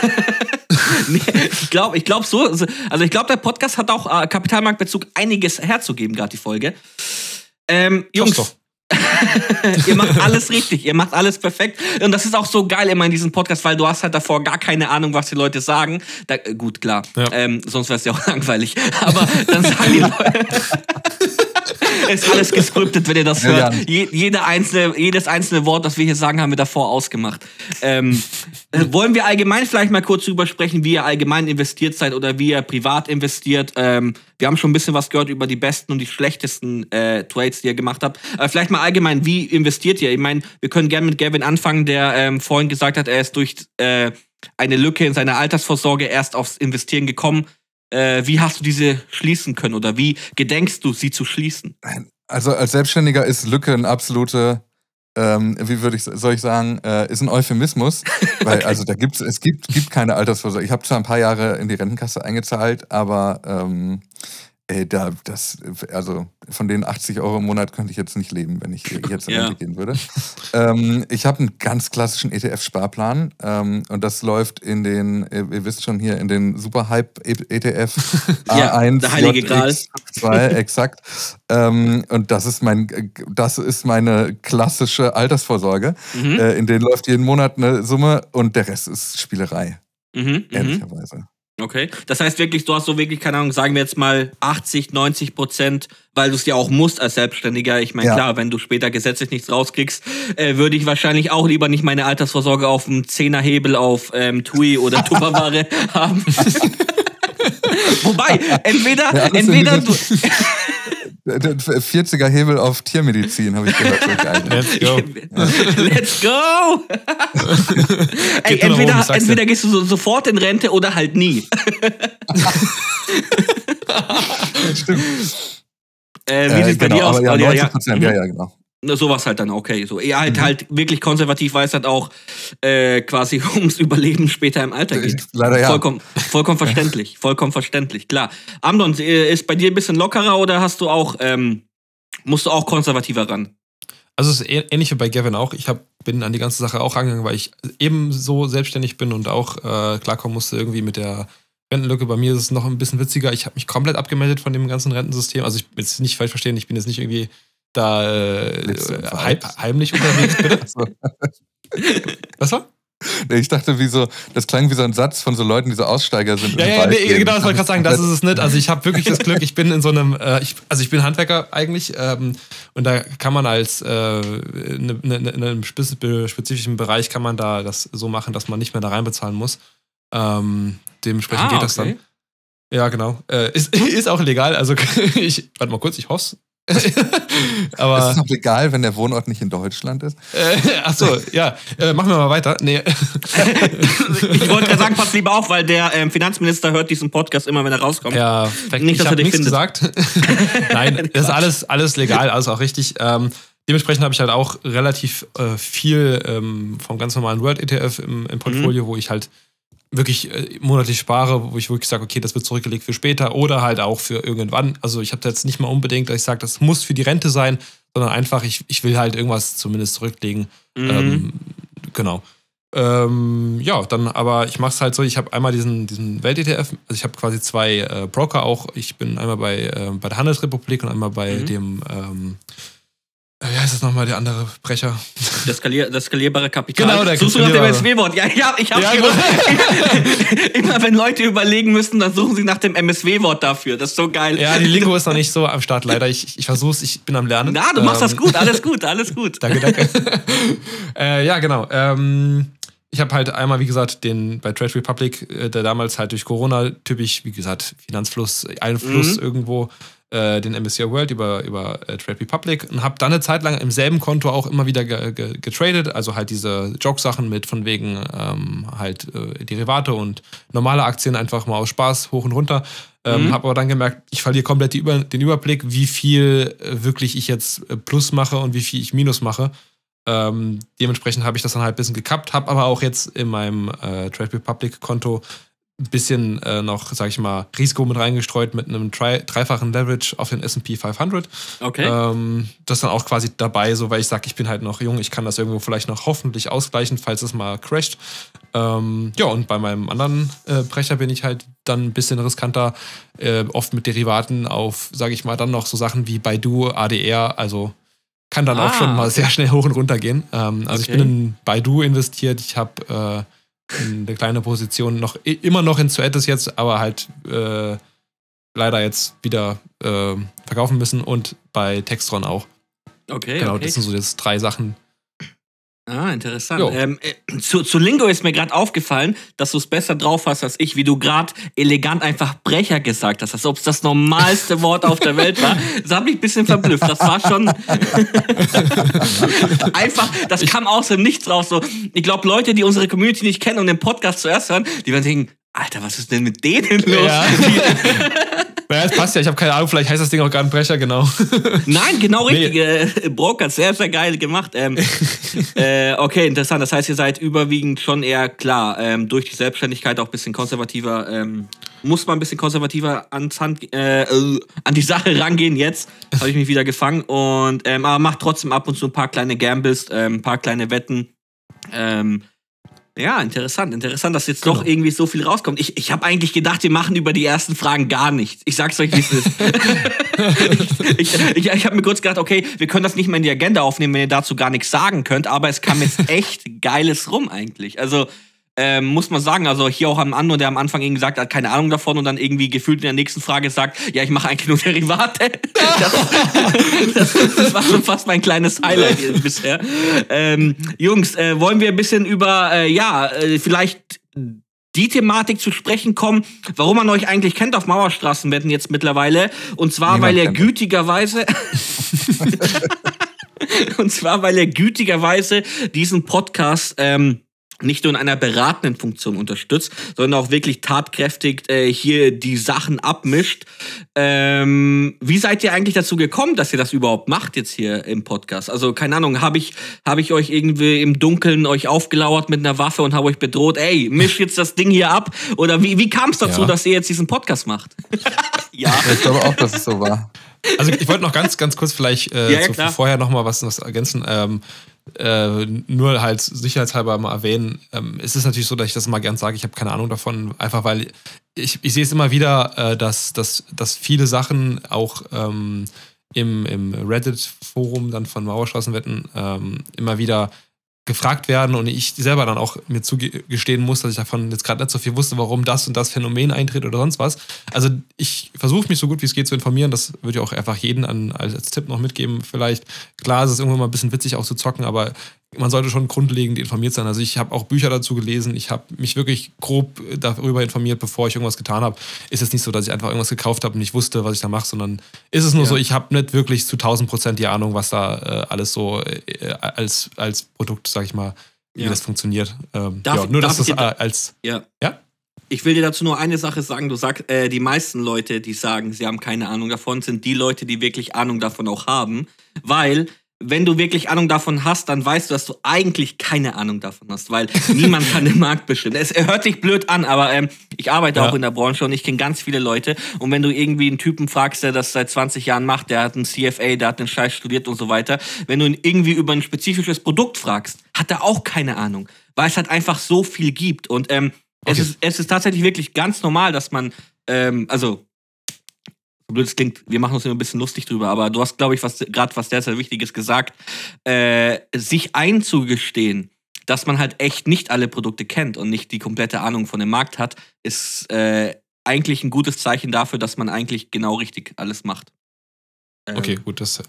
Speaker 1: nee, ich glaube, ich glaube so. Also ich glaube, der Podcast hat auch äh, Kapitalmarktbezug einiges herzugeben, gerade die Folge. Ähm, Jungs, ihr macht alles richtig, ihr macht alles perfekt. Und das ist auch so geil immer in diesem Podcast, weil du hast halt davor gar keine Ahnung, was die Leute sagen. Da, äh, gut, klar. Ja. Ähm, sonst wäre es ja auch langweilig. Aber dann sagen die Leute. ist alles gescriptet, wenn ihr das hört. Je, jede einzelne, jedes einzelne Wort, das wir hier sagen, haben wir davor ausgemacht. Ähm, äh, wollen wir allgemein vielleicht mal kurz drüber sprechen, wie ihr allgemein investiert seid oder wie ihr privat investiert? Ähm, wir haben schon ein bisschen was gehört über die besten und die schlechtesten äh, Trades, die ihr gemacht habt. Aber vielleicht mal allgemein, wie investiert ihr? Ich meine, wir können gerne mit Gavin anfangen, der ähm, vorhin gesagt hat, er ist durch äh, eine Lücke in seiner Altersvorsorge erst aufs Investieren gekommen. Äh, wie hast du diese schließen können oder wie gedenkst du, sie zu schließen?
Speaker 2: Also als Selbstständiger ist Lücke eine absolute, ähm, wie würde ich, soll ich sagen, äh, ist ein Euphemismus, weil okay. also da gibt's, es gibt, gibt keine Altersvorsorge. Ich habe zwar ein paar Jahre in die Rentenkasse eingezahlt, aber ähm, Ey, da, das, also von den 80 Euro im Monat könnte ich jetzt nicht leben, wenn ich jetzt in ja. gehen würde. ähm, ich habe einen ganz klassischen ETF-Sparplan ähm, und das läuft in den, ihr wisst schon hier, in den Superhype-ETF
Speaker 1: A1, der Heilige Gral.
Speaker 2: 2 exakt. ähm, und das ist mein, das ist meine klassische Altersvorsorge. Mhm. Äh, in denen läuft jeden Monat eine Summe und der Rest ist Spielerei. Mhm, mhm. ehrlicherweise.
Speaker 1: Okay. Das heißt wirklich, du hast so wirklich, keine Ahnung, sagen wir jetzt mal 80, 90 Prozent, weil du es ja auch musst als Selbstständiger. Ich meine, ja. klar, wenn du später gesetzlich nichts rauskriegst, äh, würde ich wahrscheinlich auch lieber nicht meine Altersvorsorge auf dem Zehnerhebel auf ähm, TUI oder Tupperware haben. Wobei, entweder, ja, entweder du.
Speaker 2: 40er Hebel auf Tiermedizin, habe ich gehört.
Speaker 3: Let's go.
Speaker 1: Let's go! Ey, entweder, oben, entweder gehst du so, sofort in Rente oder halt nie.
Speaker 2: Stimmt.
Speaker 1: Äh, wie äh, sieht genau, bei dir aus?
Speaker 2: Ja, 90 Prozent, ja, ja, genau.
Speaker 1: Sowas halt dann okay. So eher halt mhm. halt wirklich konservativ, weil es halt auch äh, quasi ums Überleben später im Alter geht.
Speaker 2: Leider ja.
Speaker 1: Vollkommen, vollkommen verständlich, vollkommen verständlich, klar. Amnon, äh, ist bei dir ein bisschen lockerer oder hast du auch, ähm, musst du auch konservativer ran?
Speaker 3: Also es ist ähnlich wie bei Gavin auch. Ich habe bin an die ganze Sache auch rangegangen, weil ich ebenso selbstständig bin und auch äh, klarkommen musste irgendwie mit der Rentenlücke. Bei mir ist es noch ein bisschen witziger. Ich habe mich komplett abgemeldet von dem ganzen Rentensystem. Also ich bin jetzt nicht falsch verstehen, ich bin jetzt nicht irgendwie da äh, heim, heimlich unterwegs, bitte. Was war?
Speaker 2: Ich dachte, wie so, das klang wie so ein Satz von so Leuten, die so Aussteiger sind.
Speaker 3: Ja, ja, nee, genau, das wollte ich gerade sagen, das ist es nicht. Also ich habe wirklich das Glück, ich bin in so einem, äh, ich, also ich bin Handwerker eigentlich ähm, und da kann man als äh, ne, ne, ne in einem spezifischen Bereich kann man da das so machen, dass man nicht mehr da reinbezahlen muss. Ähm, dementsprechend ah, geht das okay. dann. Ja, genau. Äh, ist, ist auch legal. Also ich, warte mal kurz, ich hoffe
Speaker 2: Aber ist es noch legal, wenn der Wohnort nicht in Deutschland ist?
Speaker 3: Äh, achso, ja. Äh, machen wir mal weiter. Nee.
Speaker 1: ich wollte gerade sagen, pass lieber auf, weil der ähm, Finanzminister hört diesen Podcast immer, wenn er rauskommt.
Speaker 3: Ja, nicht, dass er nichts gesagt. Nein, das ist alles, alles legal, alles auch richtig. Ähm, dementsprechend habe ich halt auch relativ äh, viel ähm, vom ganz normalen World ETF im, im Portfolio, mhm. wo ich halt wirklich äh, monatlich spare, wo ich wirklich sage, okay, das wird zurückgelegt für später oder halt auch für irgendwann. Also ich habe da jetzt nicht mal unbedingt, dass ich sage, das muss für die Rente sein, sondern einfach, ich, ich will halt irgendwas zumindest zurücklegen. Mhm. Ähm, genau. Ähm, ja, dann aber ich mache es halt so, ich habe einmal diesen, diesen Welt-ETF, also ich habe quasi zwei äh, Broker auch. Ich bin einmal bei, äh, bei der Handelsrepublik und einmal bei mhm. dem ähm, äh, wie heißt das nochmal, der andere Brecher?
Speaker 1: Das, skalier das skalierbare Kapital.
Speaker 3: Genau, der
Speaker 1: Suchst du nach dem MSW-Wort? Ja, ja, ich hab's ja, genau. Immer wenn Leute überlegen müssen, dann suchen sie nach dem MSW-Wort dafür. Das ist so geil.
Speaker 3: Ja, die Lingo ist noch nicht so am Start, leider. Ich, ich versuch's, ich bin am Lernen.
Speaker 1: Na, du machst ähm, das gut, alles gut, alles gut.
Speaker 3: danke, danke. äh, ja, genau. Ähm, ich habe halt einmal, wie gesagt, den bei Trade Republic, äh, der damals halt durch Corona typisch, wie gesagt, Finanzfluss, Einfluss mhm. irgendwo äh, den MSCI World über, über äh, Trade Republic und habe dann eine Zeit lang im selben Konto auch immer wieder ge ge getradet, also halt diese Joke-Sachen mit von wegen ähm, halt äh, Derivate und normale Aktien einfach mal aus Spaß hoch und runter. Ähm, mhm. Habe aber dann gemerkt, ich verliere komplett Über den Überblick, wie viel äh, wirklich ich jetzt äh, Plus mache und wie viel ich Minus mache. Ähm, dementsprechend habe ich das dann halt ein bisschen gekappt, habe aber auch jetzt in meinem äh, Trade Republic Konto ein bisschen äh, noch, sag ich mal, Risiko mit reingestreut mit einem drei, dreifachen Leverage auf den SP 500.
Speaker 1: Okay.
Speaker 3: Ähm, das ist dann auch quasi dabei, so weil ich sage, ich bin halt noch jung, ich kann das irgendwo vielleicht noch hoffentlich ausgleichen, falls es mal crasht. Ähm, ja, und bei meinem anderen äh, Brecher bin ich halt dann ein bisschen riskanter, äh, oft mit Derivaten auf, sage ich mal, dann noch so Sachen wie Baidu, ADR, also kann dann ah, auch schon mal sehr schnell hoch und runter gehen. Ähm, also okay. ich bin in Baidu investiert, ich habe äh, eine kleine Position noch immer noch in Suetes jetzt, aber halt äh, leider jetzt wieder äh, verkaufen müssen und bei Textron auch.
Speaker 1: Okay.
Speaker 3: Genau,
Speaker 1: okay.
Speaker 3: das sind so jetzt drei Sachen,
Speaker 1: Ah, interessant. Ähm, äh, zu, zu Lingo ist mir gerade aufgefallen, dass du es besser drauf hast als ich, wie du gerade elegant einfach Brecher gesagt hast, als ob es das normalste Wort auf der Welt war. Das hat mich ein bisschen verblüfft. Das war schon einfach, das kam aus dem Nichts raus. So, ich glaube, Leute, die unsere Community nicht kennen und den Podcast zuerst hören, die werden denken, Alter, was ist denn mit denen los? Ja.
Speaker 3: Ja, das passt ja. Ich habe keine Ahnung, vielleicht heißt das Ding auch gar ein Brecher, genau.
Speaker 1: Nein, genau richtig. Nee. Äh, Brock hat sehr, sehr geil gemacht. Ähm, äh, okay, interessant. Das heißt, ihr seid überwiegend schon eher klar, ähm, durch die Selbstständigkeit auch ein bisschen konservativer. Ähm, muss man ein bisschen konservativer ans Hand, äh, äh an die Sache rangehen. Jetzt habe ich mich wieder gefangen. Und, ähm, aber macht trotzdem ab und zu ein paar kleine Gambles, ähm, ein paar kleine Wetten. Ähm, ja, interessant, interessant, dass jetzt genau. doch irgendwie so viel rauskommt. Ich, ich habe eigentlich gedacht, wir machen über die ersten Fragen gar nichts. Ich sag's euch, wie es ist. ich ich, ich, ich habe mir kurz gedacht, okay, wir können das nicht mehr in die Agenda aufnehmen, wenn ihr dazu gar nichts sagen könnt, aber es kam jetzt echt Geiles rum eigentlich. Also, ähm, muss man sagen, also hier auch am Ando, der am Anfang eben gesagt hat, keine Ahnung davon und dann irgendwie gefühlt in der nächsten Frage sagt, ja, ich mache eigentlich nur Derivate. Das, das, das, war schon fast mein kleines Highlight bisher. Ähm, Jungs, äh, wollen wir ein bisschen über, äh, ja, äh, vielleicht die Thematik zu sprechen kommen, warum man euch eigentlich kennt auf Mauerstraßenwetten jetzt mittlerweile. Und zwar, Niemand weil er gütigerweise... und zwar, weil er gütigerweise diesen Podcast... Ähm, nicht nur in einer beratenden Funktion unterstützt, sondern auch wirklich tatkräftig äh, hier die Sachen abmischt. Ähm, wie seid ihr eigentlich dazu gekommen, dass ihr das überhaupt macht jetzt hier im Podcast? Also keine Ahnung, habe ich habe ich euch irgendwie im Dunkeln euch aufgelauert mit einer Waffe und habe euch bedroht, ey, misch jetzt das Ding hier ab? Oder wie, wie kam es dazu, ja. dass ihr jetzt diesen Podcast macht?
Speaker 2: ja. Ich glaube auch, dass es so war.
Speaker 3: Also ich wollte noch ganz, ganz kurz vielleicht äh, ja, ja, vorher noch mal was, was ergänzen. Ähm, äh, nur halt sicherheitshalber mal erwähnen. Ähm, es ist natürlich so, dass ich das immer gern sage, ich habe keine Ahnung davon, einfach weil ich, ich sehe es immer wieder, äh, dass, dass, dass viele Sachen auch ähm, im, im Reddit-Forum dann von Mauerstraßenwetten ähm, immer wieder gefragt werden und ich selber dann auch mir zugestehen muss, dass ich davon jetzt gerade nicht so viel wusste, warum das und das Phänomen eintritt oder sonst was. Also ich versuche mich so gut wie es geht zu informieren. Das würde ich auch einfach jeden an, als, als Tipp noch mitgeben. Vielleicht, klar, ist es irgendwann mal ein bisschen witzig auch zu zocken, aber man sollte schon grundlegend informiert sein. Also ich habe auch Bücher dazu gelesen, ich habe mich wirklich grob darüber informiert, bevor ich irgendwas getan habe. Ist es nicht so, dass ich einfach irgendwas gekauft habe und nicht wusste, was ich da mache, sondern ist es nur ja. so, ich habe nicht wirklich zu 1000 Prozent die Ahnung, was da äh, alles so äh, als, als Produkt, sag ich mal, wie ja. das funktioniert. Ähm,
Speaker 1: darf,
Speaker 3: ja, nur,
Speaker 1: dass
Speaker 3: das als...
Speaker 1: Ja. ja? Ich will dir dazu nur eine Sache sagen. Du sagst, äh, die meisten Leute, die sagen, sie haben keine Ahnung davon, sind die Leute, die wirklich Ahnung davon auch haben. Weil wenn du wirklich Ahnung davon hast, dann weißt du, dass du eigentlich keine Ahnung davon hast, weil niemand kann den Markt bestimmen. Es hört sich blöd an, aber ähm, ich arbeite ja. auch in der Branche und ich kenne ganz viele Leute. Und wenn du irgendwie einen Typen fragst, der das seit 20 Jahren macht, der hat einen CFA, der hat einen Scheiß studiert und so weiter, wenn du ihn irgendwie über ein spezifisches Produkt fragst, hat er auch keine Ahnung, weil es halt einfach so viel gibt. Und ähm, okay. es, ist, es ist tatsächlich wirklich ganz normal, dass man, ähm, also so blöd es klingt, wir machen uns immer ein bisschen lustig drüber, aber du hast, glaube ich, was gerade was derzeit Wichtiges gesagt, äh, sich einzugestehen, dass man halt echt nicht alle Produkte kennt und nicht die komplette Ahnung von dem Markt hat, ist äh, eigentlich ein gutes Zeichen dafür, dass man eigentlich genau richtig alles macht.
Speaker 3: Ähm, okay, gut, das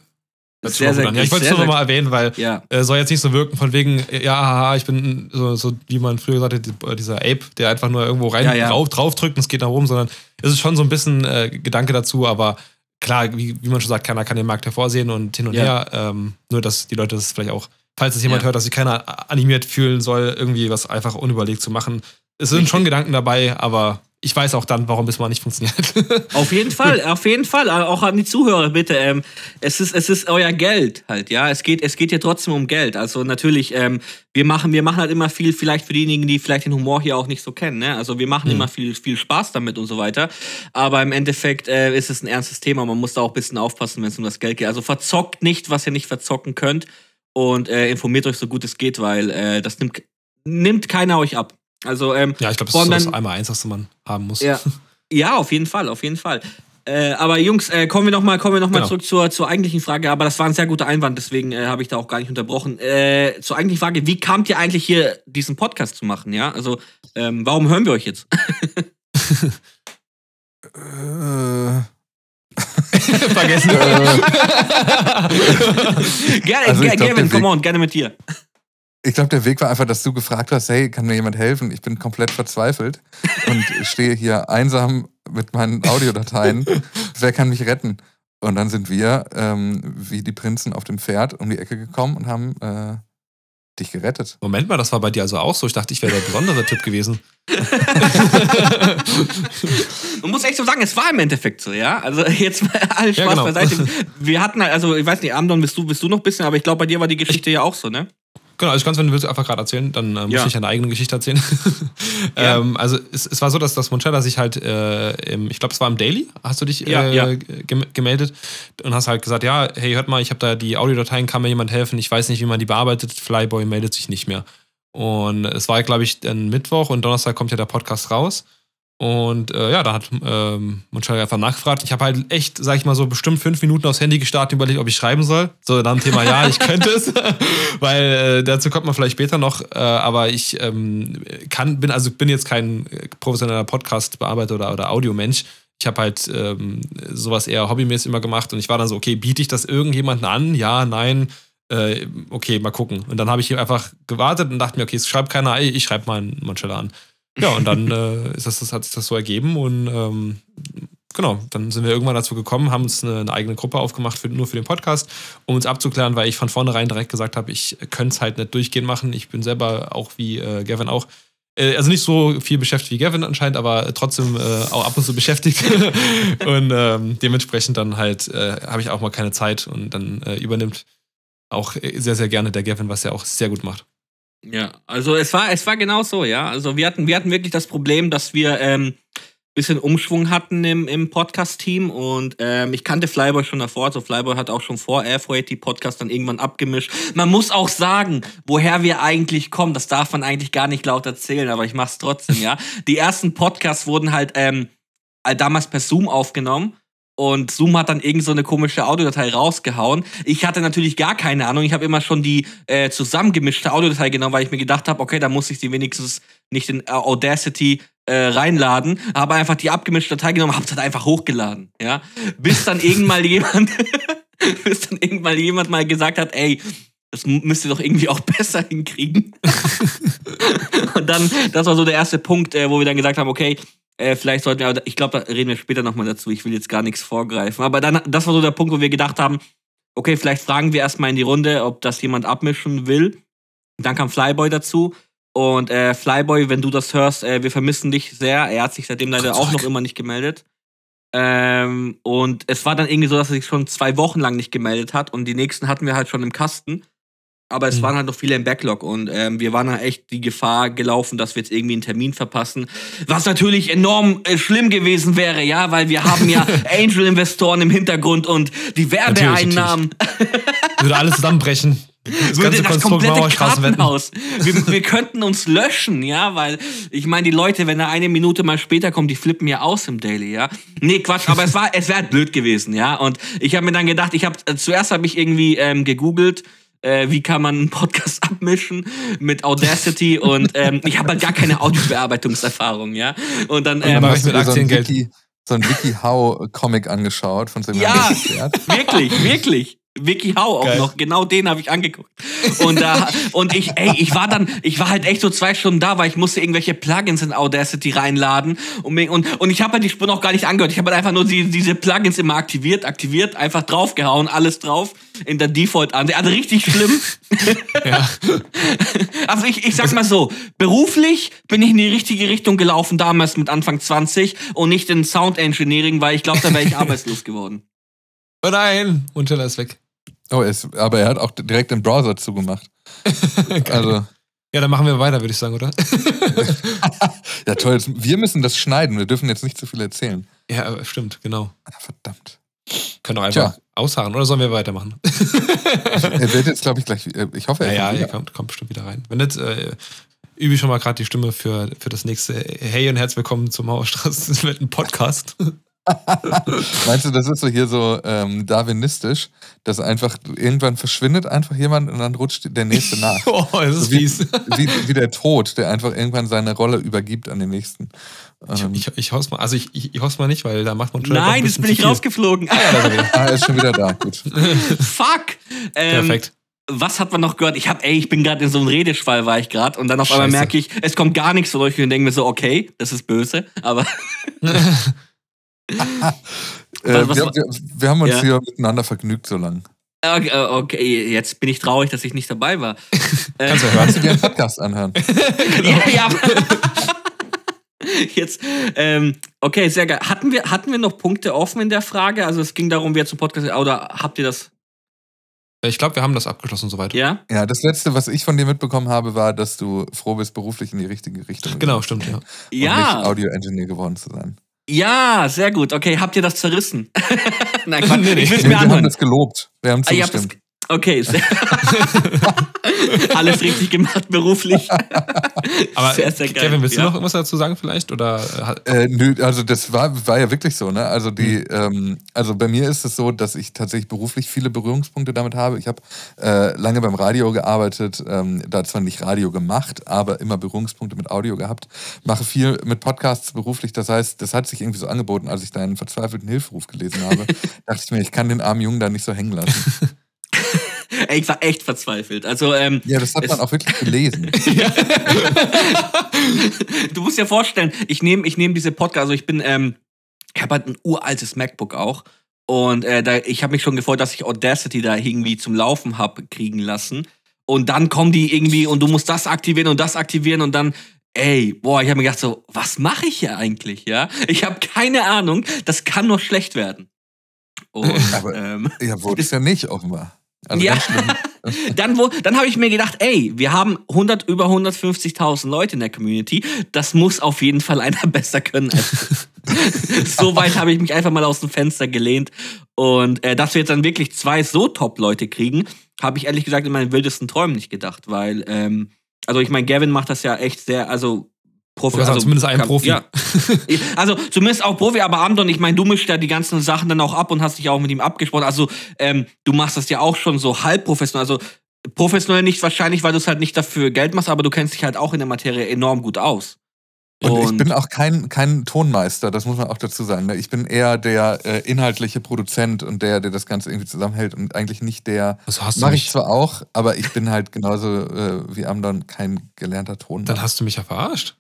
Speaker 3: sehr, sehr, ja, ich wollte es nur nochmal erwähnen, weil ja. äh, soll jetzt nicht so wirken von wegen, ja, haha, ich bin so, so, wie man früher gesagt hat, dieser Ape, der einfach nur irgendwo rein ja, ja. Drauf, draufdrückt und es geht nach oben, sondern es ist schon so ein bisschen äh, Gedanke dazu, aber klar, wie, wie man schon sagt, keiner kann den Markt hervorsehen und hin und her. Ähm, nur, dass die Leute das vielleicht auch, falls es jemand hört, dass sich keiner animiert fühlen soll, irgendwie was einfach unüberlegt zu machen. Es sind schon Gedanken dabei, aber ich weiß auch dann, warum es mal nicht funktioniert.
Speaker 1: auf jeden Fall, auf jeden Fall. Auch an die Zuhörer bitte. Ähm, es, ist, es ist euer Geld halt, ja. Es geht, es geht ja trotzdem um Geld. Also natürlich, ähm, wir, machen, wir machen halt immer viel, vielleicht für diejenigen, die vielleicht den Humor hier auch nicht so kennen. Ne? Also wir machen mhm. immer viel, viel Spaß damit und so weiter. Aber im Endeffekt äh, ist es ein ernstes Thema. Man muss da auch ein bisschen aufpassen, wenn es um das Geld geht. Also verzockt nicht, was ihr nicht verzocken könnt. Und äh, informiert euch so gut es geht, weil äh, das nimmt, nimmt keiner euch ab. Also, ähm,
Speaker 3: ja, ich glaube, das ist das einmal eins, was man haben muss.
Speaker 1: Ja, ja auf jeden Fall, auf jeden Fall. Äh, aber Jungs, äh, kommen wir nochmal noch, genau. zurück zur, zur eigentlichen Frage. Aber das war ein sehr guter Einwand, deswegen äh, habe ich da auch gar nicht unterbrochen. Äh, zur eigentlichen Frage, wie kamt ihr eigentlich hier, diesen Podcast zu machen? Ja, also ähm, warum hören wir euch jetzt?
Speaker 2: Äh.
Speaker 1: Vergessen. gerne, also Gavin, come on, gerne mit dir.
Speaker 2: Ich glaube, der Weg war einfach, dass du gefragt hast, hey, kann mir jemand helfen? Ich bin komplett verzweifelt und stehe hier einsam mit meinen Audiodateien. Wer kann mich retten? Und dann sind wir, ähm, wie die Prinzen auf dem Pferd, um die Ecke gekommen und haben äh, dich gerettet.
Speaker 3: Moment mal, das war bei dir also auch so. Ich dachte, ich wäre der besondere Typ gewesen.
Speaker 1: Man muss echt so sagen, es war im Endeffekt so, ja. Also jetzt mal alles Spaß ja, genau. beiseite. Wir hatten, also ich weiß nicht, Amdon, bist du, bist du noch ein bisschen, aber ich glaube, bei dir war die Geschichte ich, ja auch so, ne?
Speaker 3: Genau, also ganz, wenn du willst, einfach gerade erzählen, dann äh, muss ja. ich eine eigene Geschichte erzählen. ja. ähm, also es, es, war so, dass das Monchella sich halt, äh, im, ich glaube, es war im Daily, hast du dich ja, äh, gemeldet und hast halt gesagt, ja, hey, hört mal, ich habe da die Audiodateien, kann mir jemand helfen, ich weiß nicht, wie man die bearbeitet, Flyboy meldet sich nicht mehr. Und es war, glaube ich, ein Mittwoch und Donnerstag kommt ja der Podcast raus. Und äh, ja, da hat ähm, Monchal einfach nachgefragt. Ich habe halt echt, sag ich mal so, bestimmt fünf Minuten aufs Handy gestartet und überlegt, ob ich schreiben soll. So, dann Thema, ja, ich könnte es. Weil äh, dazu kommt man vielleicht später noch. Äh, aber ich ähm, kann, bin, also bin jetzt kein professioneller Podcast-Bearbeiter oder, oder Audiomensch. Ich habe halt ähm, sowas eher hobbymäßig immer gemacht und ich war dann so, okay, biete ich das irgendjemandem an? Ja, nein. Äh, okay, mal gucken. Und dann habe ich einfach gewartet und dachte mir, okay, es schreibt keiner, ich schreibe mal einen Monchella an. Ja, und dann äh, ist das, das, hat sich das so ergeben und ähm, genau, dann sind wir irgendwann dazu gekommen, haben uns eine, eine eigene Gruppe aufgemacht, für, nur für den Podcast, um uns abzuklären, weil ich von vornherein direkt gesagt habe, ich könnte es halt nicht durchgehend machen. Ich bin selber auch wie äh, Gavin auch äh, also nicht so viel beschäftigt wie Gavin anscheinend, aber trotzdem äh, auch ab und zu beschäftigt. und ähm, dementsprechend dann halt äh, habe ich auch mal keine Zeit und dann äh, übernimmt auch sehr, sehr gerne der Gavin, was er auch sehr gut macht.
Speaker 1: Ja, also es war, es war genau so, ja. Also wir hatten, wir hatten wirklich das Problem, dass wir, ähm, bisschen Umschwung hatten im, im Podcast-Team und ähm, ich kannte Flyboy schon davor, also Flyboy hat auch schon vor Airfreight die Podcast dann irgendwann abgemischt. Man muss auch sagen, woher wir eigentlich kommen, das darf man eigentlich gar nicht laut erzählen, aber ich mach's trotzdem, ja. Die ersten Podcasts wurden halt ähm, damals per Zoom aufgenommen und Zoom hat dann irgend so eine komische Audiodatei rausgehauen. Ich hatte natürlich gar keine Ahnung. Ich habe immer schon die äh, zusammengemischte Audiodatei genommen, weil ich mir gedacht habe, okay, da muss ich die wenigstens nicht in Audacity äh, reinladen. Habe einfach die abgemischte Datei genommen, habe halt einfach hochgeladen. Ja, bis dann irgendwann jemand, bis dann irgendwann jemand mal gesagt hat, ey, das müsst ihr doch irgendwie auch besser hinkriegen. und dann, das war so der erste Punkt, äh, wo wir dann gesagt haben, okay, äh, vielleicht sollten wir, ich glaube, da reden wir später nochmal dazu. Ich will jetzt gar nichts vorgreifen. Aber dann, das war so der Punkt, wo wir gedacht haben, okay, vielleicht fragen wir erstmal in die Runde, ob das jemand abmischen will. Dann kam Flyboy dazu. Und äh, Flyboy, wenn du das hörst, äh, wir vermissen dich sehr. Er hat sich seitdem leider auch noch immer nicht gemeldet. Ähm, und es war dann irgendwie so, dass er sich schon zwei Wochen lang nicht gemeldet hat. Und die nächsten hatten wir halt schon im Kasten. Aber es mhm. waren halt noch viele im Backlog und ähm, wir waren halt echt die Gefahr gelaufen, dass wir jetzt irgendwie einen Termin verpassen. Was natürlich enorm äh, schlimm gewesen wäre, ja, weil wir haben ja Angel-Investoren im Hintergrund und die Werbeeinnahmen.
Speaker 3: Würde alles zusammenbrechen.
Speaker 1: Das würde das komplette Kartenhaus. Wir, wir könnten uns löschen, ja, weil ich meine, die Leute, wenn er eine Minute mal später kommt, die flippen ja aus im Daily, ja. Nee, Quatsch, aber es war, es wäre halt blöd gewesen, ja. Und ich habe mir dann gedacht, ich habe äh, zuerst habe ich irgendwie ähm, gegoogelt, äh, wie kann man einen Podcast abmischen mit Audacity und ähm, ich habe halt gar keine Audiobearbeitungserfahrung, ja. Und dann, ähm,
Speaker 2: und dann hast du mit Aktiengeld. So ein Wiki How Comic angeschaut von seinem
Speaker 1: Ja, wirklich, wirklich. Vicky Hau auch Geil. noch, genau den habe ich angeguckt. Und da und ich ey, ich war dann, ich war halt echt so zwei Stunden da, weil ich musste irgendwelche Plugins in Audacity reinladen und mir, und, und ich habe halt die Spur noch gar nicht angehört. Ich habe halt einfach nur die, diese Plugins immer aktiviert, aktiviert, einfach draufgehauen, alles drauf in der Default an. Also richtig schlimm. ja. Also ich, ich sag mal so, beruflich bin ich in die richtige Richtung gelaufen damals mit Anfang 20 und nicht in Sound Engineering, weil ich glaube, da wäre ich arbeitslos geworden.
Speaker 3: Oh nein, und Teller ist weg.
Speaker 2: Oh, ist, aber er hat auch direkt den Browser zugemacht.
Speaker 3: also. Ja, dann machen wir weiter, würde ich sagen, oder?
Speaker 2: ja, toll. Wir müssen das schneiden. Wir dürfen jetzt nicht zu viel erzählen.
Speaker 3: Ja, stimmt, genau.
Speaker 2: Ah, verdammt.
Speaker 3: Können doch einfach Tja. ausharren oder sollen wir weitermachen?
Speaker 2: er wird jetzt, glaube ich, gleich. Äh, ich hoffe,
Speaker 3: er ja, ja, er kommt, kommt bestimmt wieder rein. Wenn nicht, äh, übe ich schon mal gerade die Stimme für, für das nächste. Hey und herzlich willkommen zum Mauerstraße Podcast.
Speaker 2: Meinst du, das ist so hier so ähm, darwinistisch, dass einfach irgendwann verschwindet einfach jemand und dann rutscht der nächste nach?
Speaker 3: oh, das ist
Speaker 2: so wie, fies. Wie, wie, der Tod, der einfach irgendwann seine Rolle übergibt an den nächsten.
Speaker 3: Ähm, ich, ich, ich hau's mal, also ich, ich, ich hau's mal nicht, weil da macht man
Speaker 1: schon. Nein, jetzt bin ich rausgeflogen. Ah, ja,
Speaker 2: ah, er ist schon wieder da. Gut.
Speaker 1: Fuck! Ähm,
Speaker 3: Perfekt
Speaker 1: was hat man noch gehört? Ich hab, ey, ich bin gerade in so einem Redeschwall war ich gerade und dann auf Scheiße. einmal merke ich, es kommt gar nichts von euch und denke mir so, okay, das ist böse, aber
Speaker 2: äh, was, wir, wir, wir, haben uns ja. hier miteinander vergnügt so lange.
Speaker 1: Okay, äh, okay, jetzt bin ich traurig, dass ich nicht dabei war.
Speaker 2: Kannst du, kannst du dir einen Podcast anhören?
Speaker 1: genau. Ja, ja. Jetzt, ähm, okay, sehr geil. Hatten wir, hatten wir noch Punkte offen in der Frage? Also es ging darum, wer zum Podcast, oder habt ihr das?
Speaker 3: Ich glaube, wir haben das abgeschlossen soweit.
Speaker 1: Ja?
Speaker 2: Ja, das letzte, was ich von dir mitbekommen habe, war, dass du froh bist, beruflich in die richtige Richtung
Speaker 3: Genau, stimmt, ja.
Speaker 2: Und ja. nicht Audio-Engineer geworden zu sein.
Speaker 1: Ja, sehr gut. Okay, habt ihr das zerrissen? Nein, Quatsch. nee,
Speaker 2: nee. Ich will nee, mir anhören. Wir haben das gelobt. Wir haben zugestimmt. Ah,
Speaker 1: Okay, alles richtig gemacht beruflich.
Speaker 3: Aber sehr, sehr geil. Kevin, willst du ja. noch irgendwas dazu sagen vielleicht? Oder?
Speaker 2: Äh, nö, also das war, war ja wirklich so, ne? Also die, mhm. ähm, also bei mir ist es so, dass ich tatsächlich beruflich viele Berührungspunkte damit habe. Ich habe äh, lange beim Radio gearbeitet, ähm, da zwar nicht Radio gemacht, aber immer Berührungspunkte mit Audio gehabt. Mache viel mit Podcasts beruflich. Das heißt, das hat sich irgendwie so angeboten, als ich deinen verzweifelten Hilferuf gelesen habe, dachte ich mir, ich kann den armen Jungen da nicht so hängen lassen.
Speaker 1: Ey, ich war echt verzweifelt. Also, ähm,
Speaker 2: ja, das hat man auch wirklich gelesen.
Speaker 1: du musst dir vorstellen, ich nehme ich nehm diese Podcast, also ich bin, ähm, ich habe halt ein uraltes MacBook auch. Und äh, da, ich habe mich schon gefreut, dass ich Audacity da irgendwie zum Laufen habe kriegen lassen. Und dann kommen die irgendwie und du musst das aktivieren und das aktivieren und dann ey, boah, ich habe mir gedacht so, was mache ich hier eigentlich, ja? Ich habe keine Ahnung, das kann nur schlecht werden.
Speaker 2: Und, Aber ähm, ja, wurde es ja nicht offenbar.
Speaker 1: Also ja, dann, dann habe ich mir gedacht, ey, wir haben 100, über 150.000 Leute in der Community. Das muss auf jeden Fall einer besser können als so weit habe ich mich einfach mal aus dem Fenster gelehnt. Und äh, dass wir jetzt dann wirklich zwei so Top-Leute kriegen, habe ich ehrlich gesagt in meinen wildesten Träumen nicht gedacht. Weil, ähm, also ich meine, Gavin macht das ja echt sehr, also
Speaker 3: Profi. Also, zumindest ein Profi.
Speaker 1: Ja. Also zumindest auch Profi, aber Amdon, ich meine, du mischst ja die ganzen Sachen dann auch ab und hast dich auch mit ihm abgesprochen. Also ähm, du machst das ja auch schon so halb professionell. Also professionell nicht wahrscheinlich, weil du es halt nicht dafür Geld machst, aber du kennst dich halt auch in der Materie enorm gut aus.
Speaker 2: Und, und, ich bin auch kein, kein Tonmeister, das muss man auch dazu sagen. Ne? Ich bin eher der äh, inhaltliche Produzent und der, der das Ganze irgendwie zusammenhält und eigentlich nicht der.
Speaker 3: Das hast
Speaker 2: Mache ich zwar auch, aber ich bin halt genauso äh, wie Amdon kein gelernter Tonmeister.
Speaker 3: Dann hast du mich ja verarscht.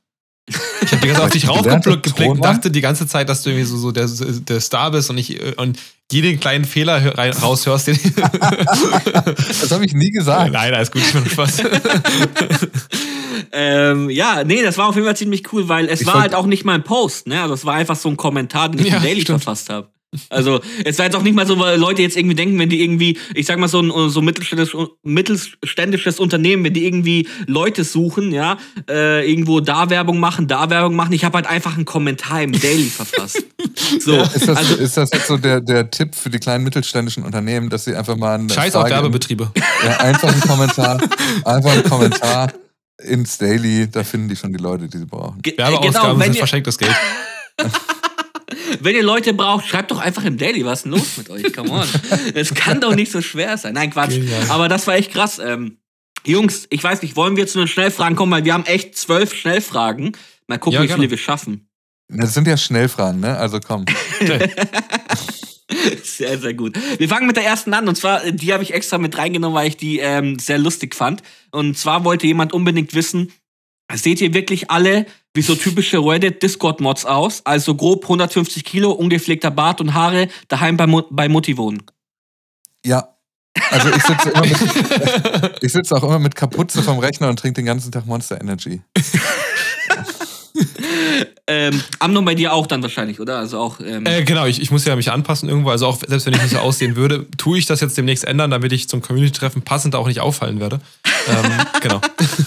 Speaker 3: Ich habe die ganze Zeit auf dich raufgeblickt und dachte die ganze Zeit, dass du irgendwie so, so der, der Star bist und ich und jeden kleinen Fehler rein, raushörst.
Speaker 2: das habe ich nie gesagt.
Speaker 3: Nein, alles gut, ich bin Spaß.
Speaker 1: ähm, ja, nee, das war auf jeden Fall ziemlich cool, weil es ich war halt auch nicht mal ein Post, ne? Also es war einfach so ein Kommentar, den ich ja, im Daily stimmt. verfasst habe. Also, es war jetzt auch nicht mal so, weil Leute jetzt irgendwie denken, wenn die irgendwie, ich sag mal so ein so mittelständisches, mittelständisches Unternehmen, wenn die irgendwie Leute suchen, ja, äh, irgendwo da Werbung machen, da Werbung machen, ich habe halt einfach einen Kommentar im Daily verfasst.
Speaker 2: So, ja, ist, das, also, ist das jetzt so der, der Tipp für die kleinen mittelständischen Unternehmen, dass sie einfach mal einen
Speaker 3: Scheiß auf Werbebetriebe.
Speaker 2: Ja, einfach einen Kommentar, einfach einen Kommentar ins Daily, da finden die schon die Leute, die sie brauchen.
Speaker 3: Werbeausgaben genau, sind verschenktes Geld.
Speaker 1: Wenn ihr Leute braucht, schreibt doch einfach im Daily, was ist denn los mit euch? Come on. Es kann doch nicht so schwer sein. Nein, Quatsch. Genial. Aber das war echt krass. Ähm, Jungs, ich weiß nicht, wollen wir zu den Schnellfragen kommen, weil wir haben echt zwölf Schnellfragen. Mal gucken, ja, wie viele wir schaffen.
Speaker 2: Das sind ja Schnellfragen, ne? Also komm.
Speaker 1: sehr, sehr gut. Wir fangen mit der ersten an. Und zwar, die habe ich extra mit reingenommen, weil ich die ähm, sehr lustig fand. Und zwar wollte jemand unbedingt wissen, seht ihr wirklich alle wie so typische Reddit-Discord-Mods aus? Also grob 150 Kilo, ungepflegter Bart und Haare, daheim bei, Mo bei Mutti wohnen.
Speaker 2: Ja. Also ich sitze ich sitze auch immer mit Kapuze vom Rechner und trinke den ganzen Tag Monster Energy.
Speaker 1: ähm, Amnon bei dir auch dann wahrscheinlich, oder? Also auch.
Speaker 3: Ähm äh, genau, ich, ich muss ja mich anpassen irgendwo. Also auch selbst wenn ich nicht so aussehen würde, tue ich das jetzt demnächst ändern, damit ich zum Community-Treffen passend auch nicht auffallen werde. Ähm, genau.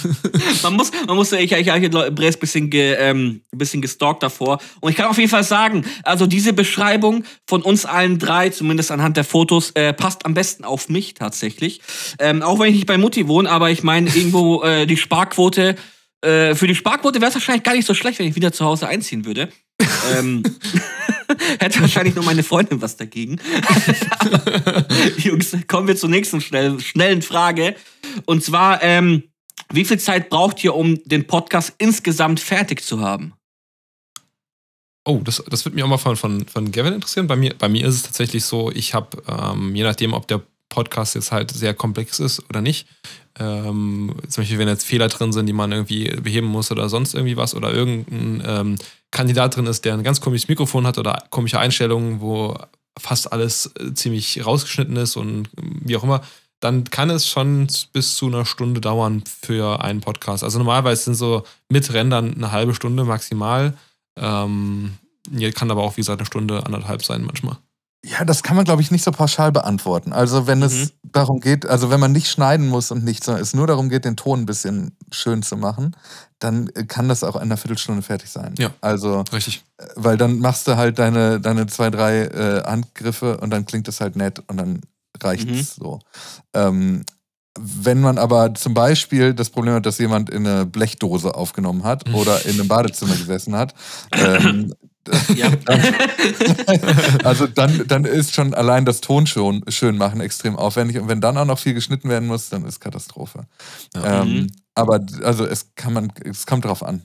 Speaker 1: man muss, man muss, ich, ich habe Bres bisschen, ge, ähm, bisschen gestalkt davor. Und ich kann auf jeden Fall sagen, also diese Beschreibung von uns allen drei, zumindest anhand der Fotos, äh, passt am besten auf mich tatsächlich. Ähm, auch wenn ich nicht bei Mutti wohne, aber ich meine, irgendwo äh, die Sparquote äh, für die Sparquote wäre es wahrscheinlich gar nicht so schlecht, wenn ich wieder zu Hause einziehen würde. ähm, hätte wahrscheinlich nur meine Freundin was dagegen. Jungs, kommen wir zur nächsten schnell, schnellen Frage. Und zwar, ähm, wie viel Zeit braucht ihr, um den Podcast insgesamt fertig zu haben?
Speaker 3: Oh, das, das wird mich auch mal von, von, von Gavin interessieren. Bei mir, bei mir ist es tatsächlich so, ich habe, ähm, je nachdem, ob der Podcast jetzt halt sehr komplex ist oder nicht, ähm, zum Beispiel, wenn jetzt Fehler drin sind, die man irgendwie beheben muss oder sonst irgendwie was oder irgendein ähm, Kandidat drin ist, der ein ganz komisches Mikrofon hat oder komische Einstellungen, wo fast alles äh, ziemlich rausgeschnitten ist und wie auch immer, dann kann es schon bis zu einer Stunde dauern für einen Podcast. Also normalerweise sind so mit Rändern eine halbe Stunde maximal. Ähm, kann aber auch, wie gesagt, eine Stunde, anderthalb sein manchmal.
Speaker 2: Ja, das kann man, glaube ich, nicht so pauschal beantworten. Also, wenn mhm. es darum geht, also wenn man nicht schneiden muss und nichts, sondern es nur darum geht, den Ton ein bisschen schön zu machen, dann äh, kann das auch in einer Viertelstunde fertig sein.
Speaker 3: Ja.
Speaker 2: Also,
Speaker 3: richtig.
Speaker 2: Äh, weil dann machst du halt deine, deine zwei, drei äh, Handgriffe und dann klingt es halt nett und dann reicht es mhm. so. Ähm, wenn man aber zum Beispiel das Problem hat, dass jemand in eine Blechdose aufgenommen hat mhm. oder in einem Badezimmer gesessen hat, ähm, ja. also dann, dann ist schon allein das Ton schon schön machen extrem aufwendig. Und wenn dann auch noch viel geschnitten werden muss, dann ist Katastrophe. Ja. Ähm, mhm. Aber also es kann man, es kommt drauf an.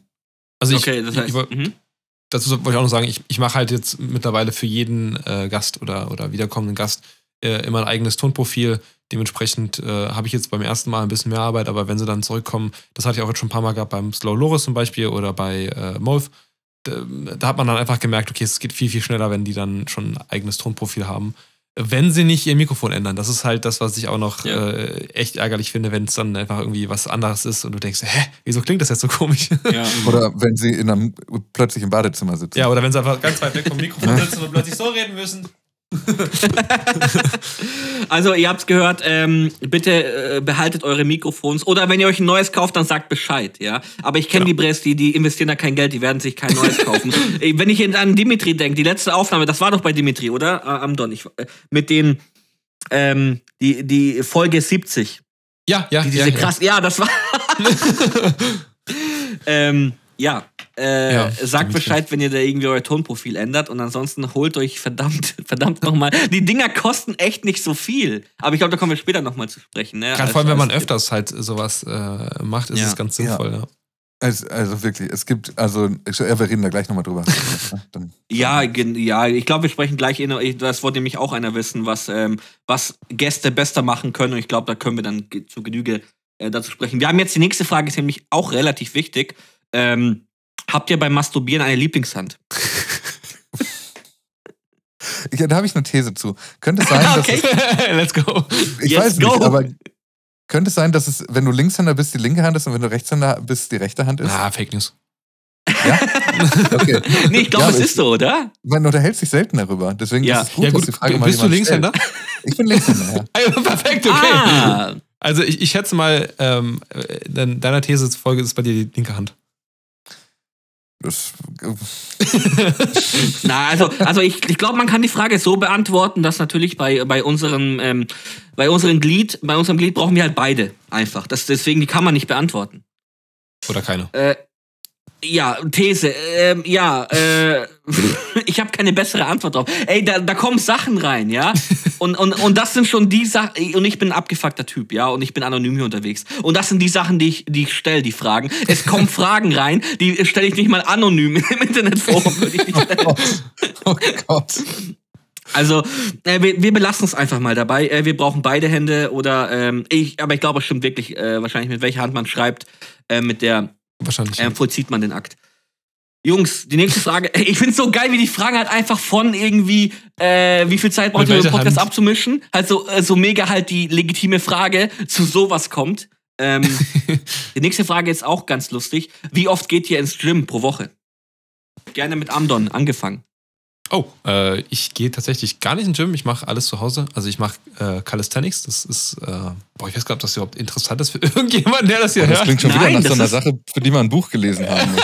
Speaker 3: Also ich, okay, das heißt, ich, ich, mhm. dazu wollte ich auch noch sagen, ich, ich mache halt jetzt mittlerweile für jeden äh, Gast oder, oder wiederkommenden Gast äh, immer ein eigenes Tonprofil. Dementsprechend äh, habe ich jetzt beim ersten Mal ein bisschen mehr Arbeit, aber wenn sie dann zurückkommen, das hatte ich auch jetzt schon ein paar Mal gehabt beim Slow Loris zum Beispiel oder bei äh, Molf, da hat man dann einfach gemerkt, okay, es geht viel, viel schneller, wenn die dann schon ein eigenes Tonprofil haben. Wenn sie nicht ihr Mikrofon ändern. Das ist halt das, was ich auch noch ja. äh, echt ärgerlich finde, wenn es dann einfach irgendwie was anderes ist und du denkst, hä, wieso klingt das jetzt so komisch?
Speaker 2: Ja. oder wenn sie in einem, plötzlich im Badezimmer sitzen.
Speaker 3: Ja, oder wenn sie einfach ganz weit weg vom Mikrofon sitzen und plötzlich so reden müssen.
Speaker 1: also, ihr habt's gehört, ähm, bitte äh, behaltet eure Mikrofons. Oder wenn ihr euch ein neues kauft, dann sagt Bescheid, ja. Aber ich kenne
Speaker 3: Ja.
Speaker 1: die Bres, die, die investieren da kein Geld, die werden sich kein neues kaufen. Wenn ich an Dimitri denke, die letzte Aufnahme, das war doch bei Dimitri, oder? Äh, am Don. Ich, äh, mit den, ähm, die, die Folge 70.
Speaker 3: Ja, ja,
Speaker 1: Die, diese
Speaker 3: ja,
Speaker 1: krass, ja, das war. ähm, ja, äh,
Speaker 3: Ja,
Speaker 1: sagt. Bescheid, wenn ihr da irgendwie euer Tonprofil ändert und ansonsten holt euch verdammt, verdammt nochmal. Die Dinger kosten echt nicht so viel. Aber ich glaube, da kommen wir später nochmal zu sprechen. Ne?
Speaker 3: Gerade vor allem, wenn man öfters halt sowas äh, macht, ist
Speaker 1: Ja.
Speaker 3: es ganz sinnvoll. Ja.
Speaker 2: Also, also wirklich, es gibt, also, ich, ja, wir reden da gleich nochmal drüber.
Speaker 1: Ja, ja, ich glaube, wir sprechen gleich in, ich- das wollte nämlich auch einer wissen, was, ähm, was Gäste besser machen können. Und ich glaube, da können wir dann zu Genüge äh, dazu sprechen. Wir haben jetzt die nächste Frage, ist nämlich auch relativ wichtig. Ähm, habt ihr beim Masturbieren eine Lieblingshand?
Speaker 2: ich, da habe ich eine These zu. Könnte es sein, dass
Speaker 1: Okay.
Speaker 3: Let's go.
Speaker 2: es, ich
Speaker 1: Yes,
Speaker 2: weiß
Speaker 1: go.
Speaker 2: nicht, aber könnte es sein, dass es, wenn du Linkshänder bist, die linke Hand ist und wenn du Rechtshänder bist, die rechte Hand ist?
Speaker 3: Ah, Fake News.
Speaker 2: Ja? Okay.
Speaker 1: Nee, ich glaube,
Speaker 2: Ja,
Speaker 1: es ist so, oder?
Speaker 2: Man unterhält sich selten darüber. Deswegen
Speaker 1: Ja.
Speaker 2: ist es gut,
Speaker 3: ja,
Speaker 2: dass
Speaker 3: gut.
Speaker 2: die Frage mal
Speaker 3: bist du Linkshänder?
Speaker 2: stellt. Ich bin Linkshänder, ja.
Speaker 3: Ah, ja, Perfekt, okay.
Speaker 1: Ah,
Speaker 3: Also ich, ich schätze mal, ähm, äh, dein- deiner These zufolge ist bei dir die linke Hand.
Speaker 2: Das,
Speaker 1: na, also, also ich, ich glaube, man kann die Frage so beantworten, dass natürlich bei, bei unserem, ähm, bei unserem Glied, bei unserem Glied brauchen wir halt beide einfach. Das, deswegen, die kann man nicht beantworten.
Speaker 3: Oder keine.
Speaker 1: Äh, ja, These. Ähm, ja, äh, ich habe keine bessere Antwort drauf. Ey, da, da kommen Sachen rein, ja? Und, und, und das sind schon die Sachen. Und ich bin ein abgefuckter Typ, ja? Und ich bin anonym hier unterwegs. Und das sind die Sachen, die ich, die ich stelle, die Fragen. Es kommen Fragen rein, die stelle ich nicht mal anonym im Internetforum. Würde ich nicht stellen.
Speaker 2: oh Gott.
Speaker 1: Also, äh, wir, wir belassen es einfach mal dabei. Äh, wir brauchen beide Hände oder ähm, ich, aber ich glaube, es stimmt wirklich, äh, wahrscheinlich mit welcher Hand man schreibt, äh, mit der
Speaker 3: Wahrscheinlich.
Speaker 1: ähm, vollzieht man den Akt. Jungs, die nächste Frage. Ich finde es so geil, wie die Fragen halt einfach von irgendwie, äh, wie viel Zeit braucht ihr, um Podcast
Speaker 3: Hand?
Speaker 1: abzumischen? Halt so, äh, so mega halt die legitime Frage zu sowas kommt. Ähm, die nächste Frage ist auch ganz lustig. Wie oft geht ihr ins Gym pro Woche? Gerne mit Amdon angefangen.
Speaker 3: Oh, äh, ich gehe tatsächlich gar nicht in den Gym. Ich mache alles zu Hause. Also ich mache äh, Calisthenics. Das ist, äh, boah, ich weiß gar nicht, ob das überhaupt interessant ist für irgendjemanden, der das hier
Speaker 2: Oh, das
Speaker 3: hört.
Speaker 2: klingt schon wieder
Speaker 1: Nein,
Speaker 2: nach
Speaker 1: das
Speaker 2: so einer Sache, für die man ein Buch gelesen haben muss.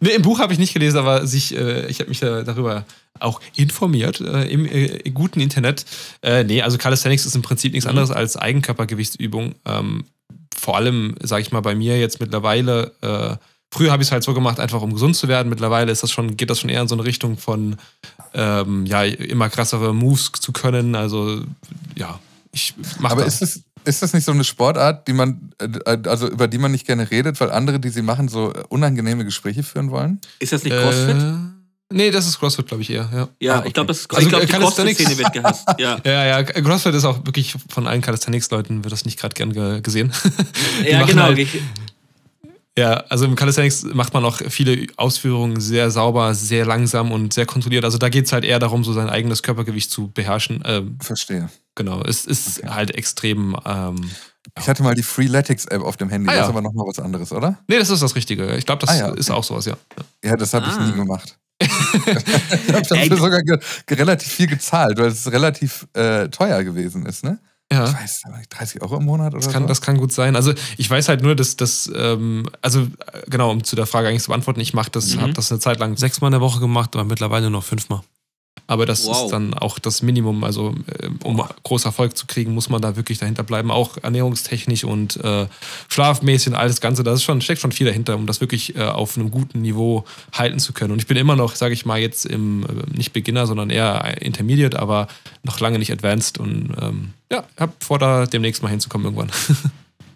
Speaker 3: Nee, im Buch habe ich nicht gelesen, aber sich, äh, ich habe mich äh, darüber auch informiert äh, im äh, guten Internet. Äh, nee, also Calisthenics ist im Prinzip nichts
Speaker 1: Mhm.
Speaker 3: anderes als Eigenkörpergewichtsübung. Ähm, vor allem, sage ich mal, bei mir jetzt mittlerweile. Äh, früher habe ich es halt so gemacht, einfach um gesund zu werden. Mittlerweile ist das schon, geht das schon eher in so eine Richtung von ähm, ja immer krassere Moves zu können. Also ja, ich mache
Speaker 2: Aber
Speaker 3: das.
Speaker 2: ist das, ist das nicht so eine Sportart, die man, äh, also über die man nicht gerne redet, weil andere, die sie machen, so äh, unangenehme Gespräche führen wollen?
Speaker 1: Ist das nicht CrossFit?
Speaker 3: Äh, nee, das ist CrossFit, glaube ich eher. Ja.
Speaker 1: ja,
Speaker 2: ah, okay.
Speaker 1: ich glaube, das ist
Speaker 3: Also,
Speaker 1: ich glaub,
Speaker 3: äh,
Speaker 1: die
Speaker 3: Calisthenics-
Speaker 1: CrossFit-Szene wird gehasst. Ja,
Speaker 3: Ja, ja, CrossFit ist auch wirklich von allen Calisthenics-Leuten wird das nicht gerade gern ge gesehen.
Speaker 1: Ja genau.
Speaker 3: halt- ja, also im Calisthenics macht man auch viele Ausführungen sehr sauber, sehr langsam und sehr kontrolliert. Also da geht es halt eher darum, so sein eigenes Körpergewicht zu beherrschen. Ähm,
Speaker 2: Verstehe.
Speaker 3: genau, es ist
Speaker 2: Okay.
Speaker 3: halt extrem. Ähm,
Speaker 2: Ich hatte mal die Freeletics-App auf dem Handy,
Speaker 3: Ah,
Speaker 2: das
Speaker 3: ja.
Speaker 2: ist aber nochmal was anderes, oder?
Speaker 3: nee, das ist das Richtige. Ich glaube, das
Speaker 2: Ah, ja, okay.
Speaker 3: ist auch sowas, ja.
Speaker 2: Ja, das habe ich
Speaker 1: Ah.
Speaker 2: nie gemacht. ich habe dafür sogar ge ge relativ viel gezahlt, weil es relativ äh, teuer gewesen ist, ne? Ich
Speaker 3: Ja.
Speaker 2: weiß, aber nicht 30 Euro im Monat oder
Speaker 3: Das kann,
Speaker 2: so?
Speaker 3: das kann gut sein. Also ich weiß halt nur, dass das, ähm, also äh, genau, um zu der Frage eigentlich zu beantworten, ich mache das,
Speaker 1: Mhm.
Speaker 3: habe das eine Zeit lang sechsmal in der Woche gemacht, aber mittlerweile nur noch fünfmal. Aber das
Speaker 1: Wow.
Speaker 3: ist dann auch das Minimum. Also äh, um großen Erfolg zu kriegen, muss man da wirklich dahinter bleiben. Auch ernährungstechnisch und äh, schlafmäßig und alles Ganze. Da ist schon, steckt schon viel dahinter, um das wirklich äh, auf einem guten Niveau halten zu können. Und ich bin immer noch, sage ich mal, jetzt im äh, nicht Beginner, sondern eher Intermediate, aber noch lange nicht Advanced. Und ähm, ja, habe vor, da demnächst mal hinzukommen irgendwann.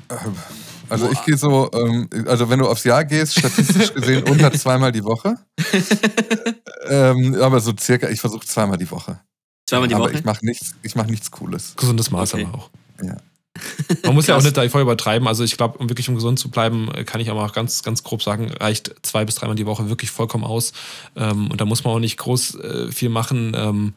Speaker 2: Also ich gehe so, ähm, also wenn du aufs Jahr gehst, statistisch gesehen unter zweimal die Woche. ähm, aber so circa, ich versuche zweimal die Woche.
Speaker 1: zweimal die
Speaker 2: aber
Speaker 1: Woche.
Speaker 2: ich mache nichts, ich mache nichts Cooles.
Speaker 3: Gesundes Maß
Speaker 1: Okay.
Speaker 3: aber auch.
Speaker 2: Ja.
Speaker 3: Man muss ja auch nicht da voll übertreiben. Also ich glaube, um wirklich um gesund zu bleiben, kann ich aber auch ganz, ganz grob sagen, reicht zwei bis dreimal die Woche wirklich vollkommen aus. Ähm, und da muss man auch nicht groß äh, viel machen. Ähm,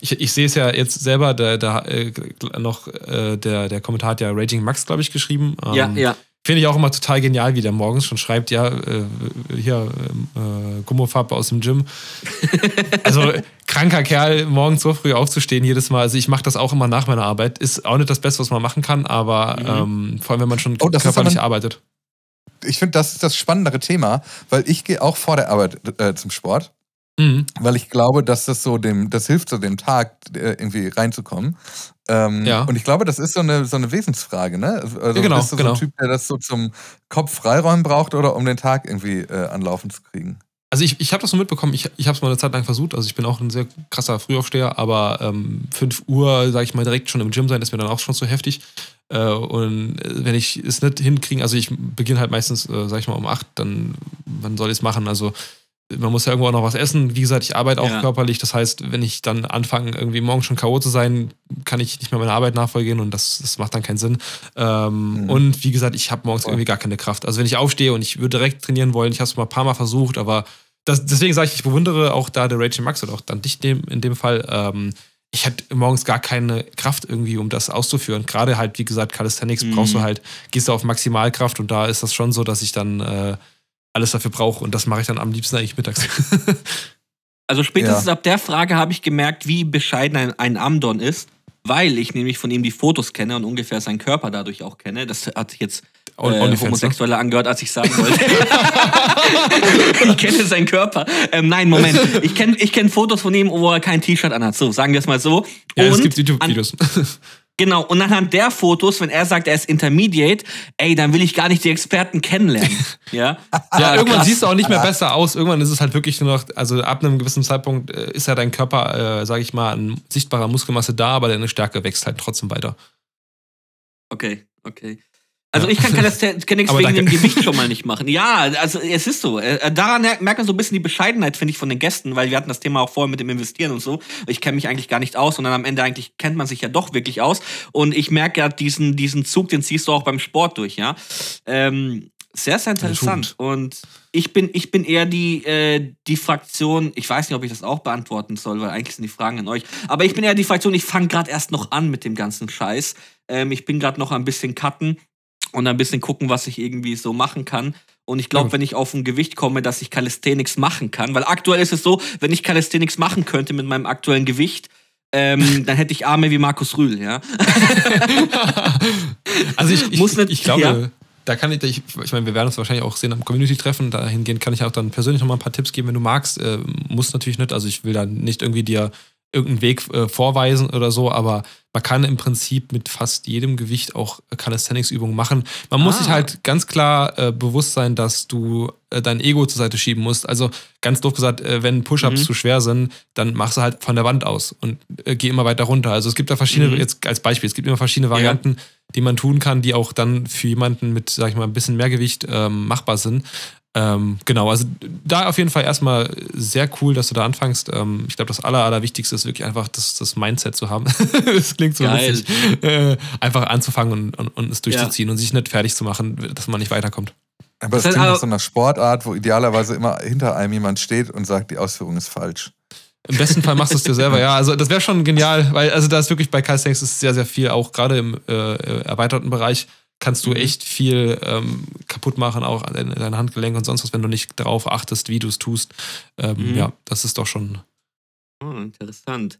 Speaker 3: ich, ich sehe es ja jetzt selber, der, der, äh, noch äh, der, der Kommentar hat ja Raging Max, glaube ich, geschrieben. Ähm,
Speaker 1: ja, ja.
Speaker 3: Finde ich auch immer total genial, wie der morgens schon schreibt, ja, äh, hier, äh, Gummofarbe aus dem Gym. also kranker Kerl, morgens so früh aufzustehen jedes Mal. Also ich mache das auch immer nach meiner Arbeit. Ist auch nicht das Beste, was man machen kann, aber mhm. ähm, vor allem, wenn man schon oh, körperlich arbeitet.
Speaker 2: Ich finde, das ist das spannendere Thema, weil ich gehe auch vor der Arbeit äh, zum Sport. Mhm. Weil ich glaube, dass das so dem, das hilft so dem Tag äh, irgendwie reinzukommen. Ähm, ja. Und ich glaube, das ist so eine, so eine Wesensfrage, ne? Also ja, genau, bist du genau. so ein Typ, der das so zum Kopf freiräumen braucht oder um den Tag irgendwie äh, anlaufen zu kriegen?
Speaker 3: Also ich, ich habe das so mitbekommen, ich, ich habe es mal eine Zeit lang versucht, also ich bin auch ein sehr krasser Frühaufsteher, aber ähm, 5 Uhr, sage ich mal, direkt schon im Gym sein, ist mir dann auch schon zu heftig. Äh, und äh, wenn ich es nicht hinkriege, also ich beginne halt meistens, äh, sage ich mal, um 8, dann wann soll ich es machen? Also man muss ja irgendwo auch noch was essen. Wie gesagt, ich arbeite auch ja. körperlich. Das heißt, wenn ich dann anfange, irgendwie morgen schon K.O. zu sein, kann ich nicht mehr meiner Arbeit nachfolgen und das, das macht dann keinen Sinn. Ähm, mhm. Und wie gesagt, ich habe morgens irgendwie gar keine Kraft. Also wenn ich aufstehe und ich würde direkt trainieren wollen, ich habe es mal ein paar Mal versucht, aber das, deswegen sage ich, ich bewundere auch da der Rachel Max oder auch dann dich in dem Fall. Ähm, ich hätte morgens gar keine Kraft irgendwie, um das auszuführen. Gerade halt, wie gesagt, Calisthenics mhm. brauchst du halt, gehst du auf Maximalkraft und da ist das schon so, dass ich dann äh, alles dafür brauche. Und das mache ich dann am liebsten eigentlich mittags.
Speaker 1: also spätestens ja. ab der Frage habe ich gemerkt, wie bescheiden ein, ein Amdon ist, weil ich nämlich von ihm die Fotos kenne und ungefähr seinen Körper dadurch auch kenne. Das hat jetzt äh, Homosexuelle angehört, als ich sagen wollte. ich kenne seinen Körper. Ähm, nein, Moment. Ich kenne ich kenn Fotos von ihm, wo er kein T-Shirt anhat. So, sagen wir es mal so.
Speaker 3: Ja, und es gibt YouTube-Videos.
Speaker 1: Genau, und anhand der Fotos, wenn er sagt, er ist Intermediate, ey, dann will ich gar nicht die Experten kennenlernen. ja,
Speaker 3: ja irgendwann krass. siehst du auch nicht mehr besser aus. Irgendwann ist es halt wirklich nur noch, also ab einem gewissen Zeitpunkt äh, ist ja dein Körper, äh, sag ich mal, an sichtbarer Muskelmasse da, aber deine Stärke wächst halt trotzdem weiter.
Speaker 1: Okay, okay. Also ich kann Calisthenics wegen dem Gewicht schon mal nicht machen. Ja, also es ist so. Äh, daran merkt man so ein bisschen die Bescheidenheit, finde ich, von den Gästen, weil wir hatten das Thema auch vorher mit dem Investieren und so. Ich kenne mich eigentlich gar nicht aus und dann am Ende eigentlich kennt man sich ja doch wirklich aus. Und ich merke ja diesen, diesen Zug, den ziehst du auch beim Sport durch, ja. Ähm, sehr, sehr interessant. Und ich bin, ich bin eher die, äh, die Fraktion, ich weiß nicht, ob ich das auch beantworten soll, weil eigentlich sind die Fragen an euch. Aber ich bin eher die Fraktion, ich fange gerade erst noch an mit dem ganzen Scheiß. Ähm, ich bin gerade noch ein bisschen cutten und ein bisschen gucken, was ich irgendwie so machen kann. Und ich glaube, ja. wenn ich auf ein Gewicht komme, dass ich Calisthenics machen kann, weil aktuell ist es so, wenn ich Calisthenics machen könnte mit meinem aktuellen Gewicht, ähm, dann hätte ich Arme wie Markus Rühl, ja.
Speaker 3: also ich, ich, Muss nicht, ich glaube, ja. da kann ich, ich, ich meine, wir werden uns wahrscheinlich auch sehen am Community-Treffen, dahingehend kann ich auch dann persönlich noch mal ein paar Tipps geben, wenn du magst. Äh, muss natürlich nicht, also ich will da nicht irgendwie dir irgendeinen Weg äh, vorweisen oder so, aber man kann im Prinzip mit fast jedem Gewicht auch Calisthenics-Übungen machen. Man ah. muss sich halt ganz klar äh, bewusst sein, dass du äh, dein Ego zur Seite schieben musst. Also ganz doof gesagt, äh, wenn Push-Ups mhm. zu schwer sind, dann machst du halt von der Wand aus und äh, geh immer weiter runter. Also es gibt da verschiedene, mhm. jetzt als Beispiel, es gibt immer verschiedene Varianten, ja. die man tun kann, die auch dann für jemanden mit, sag ich mal, ein bisschen mehr Gewicht ähm, machbar sind. Ähm, genau, also da auf jeden Fall erstmal sehr cool, dass du da anfängst. Ähm, ich glaube, das Aller, Allerwichtigste ist wirklich einfach das, das Mindset zu haben. das klingt so Geil. lustig. Äh, einfach anzufangen und, und, und es durchzuziehen ja. und sich nicht fertig zu machen, dass man nicht weiterkommt.
Speaker 2: Aber es klingt nach so einer Sportart, wo idealerweise immer hinter einem jemand steht und sagt, die Ausführung ist falsch.
Speaker 3: Im besten Fall machst du es dir selber, ja. Also das wäre schon genial, weil also da ist wirklich bei Calisthenics ist sehr, sehr viel, auch gerade im äh, erweiterten Bereich kannst du mhm. echt viel ähm, kaputt machen, auch an dein Handgelenk und sonst was, wenn du nicht darauf achtest, wie du es tust. Ähm, mhm. Ja, das ist doch schon.
Speaker 1: Oh, interessant.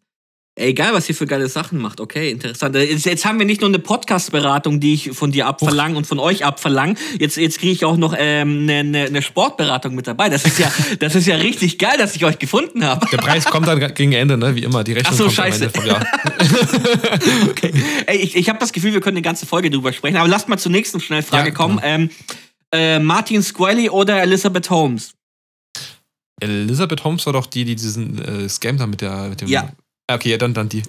Speaker 1: Ey, geil, was ihr für geile Sachen macht. Okay, interessant. Äh, jetzt, jetzt haben wir nicht nur eine Podcast-Beratung, die ich von dir abverlange und von euch abverlange. Jetzt, jetzt kriege ich auch noch ähm, eine, eine, eine Sportberatung mit dabei. Das ist ja, das ist ja richtig geil, dass ich euch gefunden habe.
Speaker 3: Der Preis kommt dann gegen Ende, ne? Wie immer. Die Rechnung Ach so, kommt scheiße. am Ende vom Jahr.
Speaker 1: okay. Ey, ich, ich habe das Gefühl, wir können eine ganze Folge drüber sprechen. Aber lasst mal zur nächsten Schnellfrage ja, kommen. Ja. Ähm, äh, Martin Squally oder Elizabeth Holmes?
Speaker 3: Elizabeth Holmes war doch die, die diesen äh, Scam da mit, der, mit dem
Speaker 1: ja.
Speaker 3: Okay, ja, dann, dann die.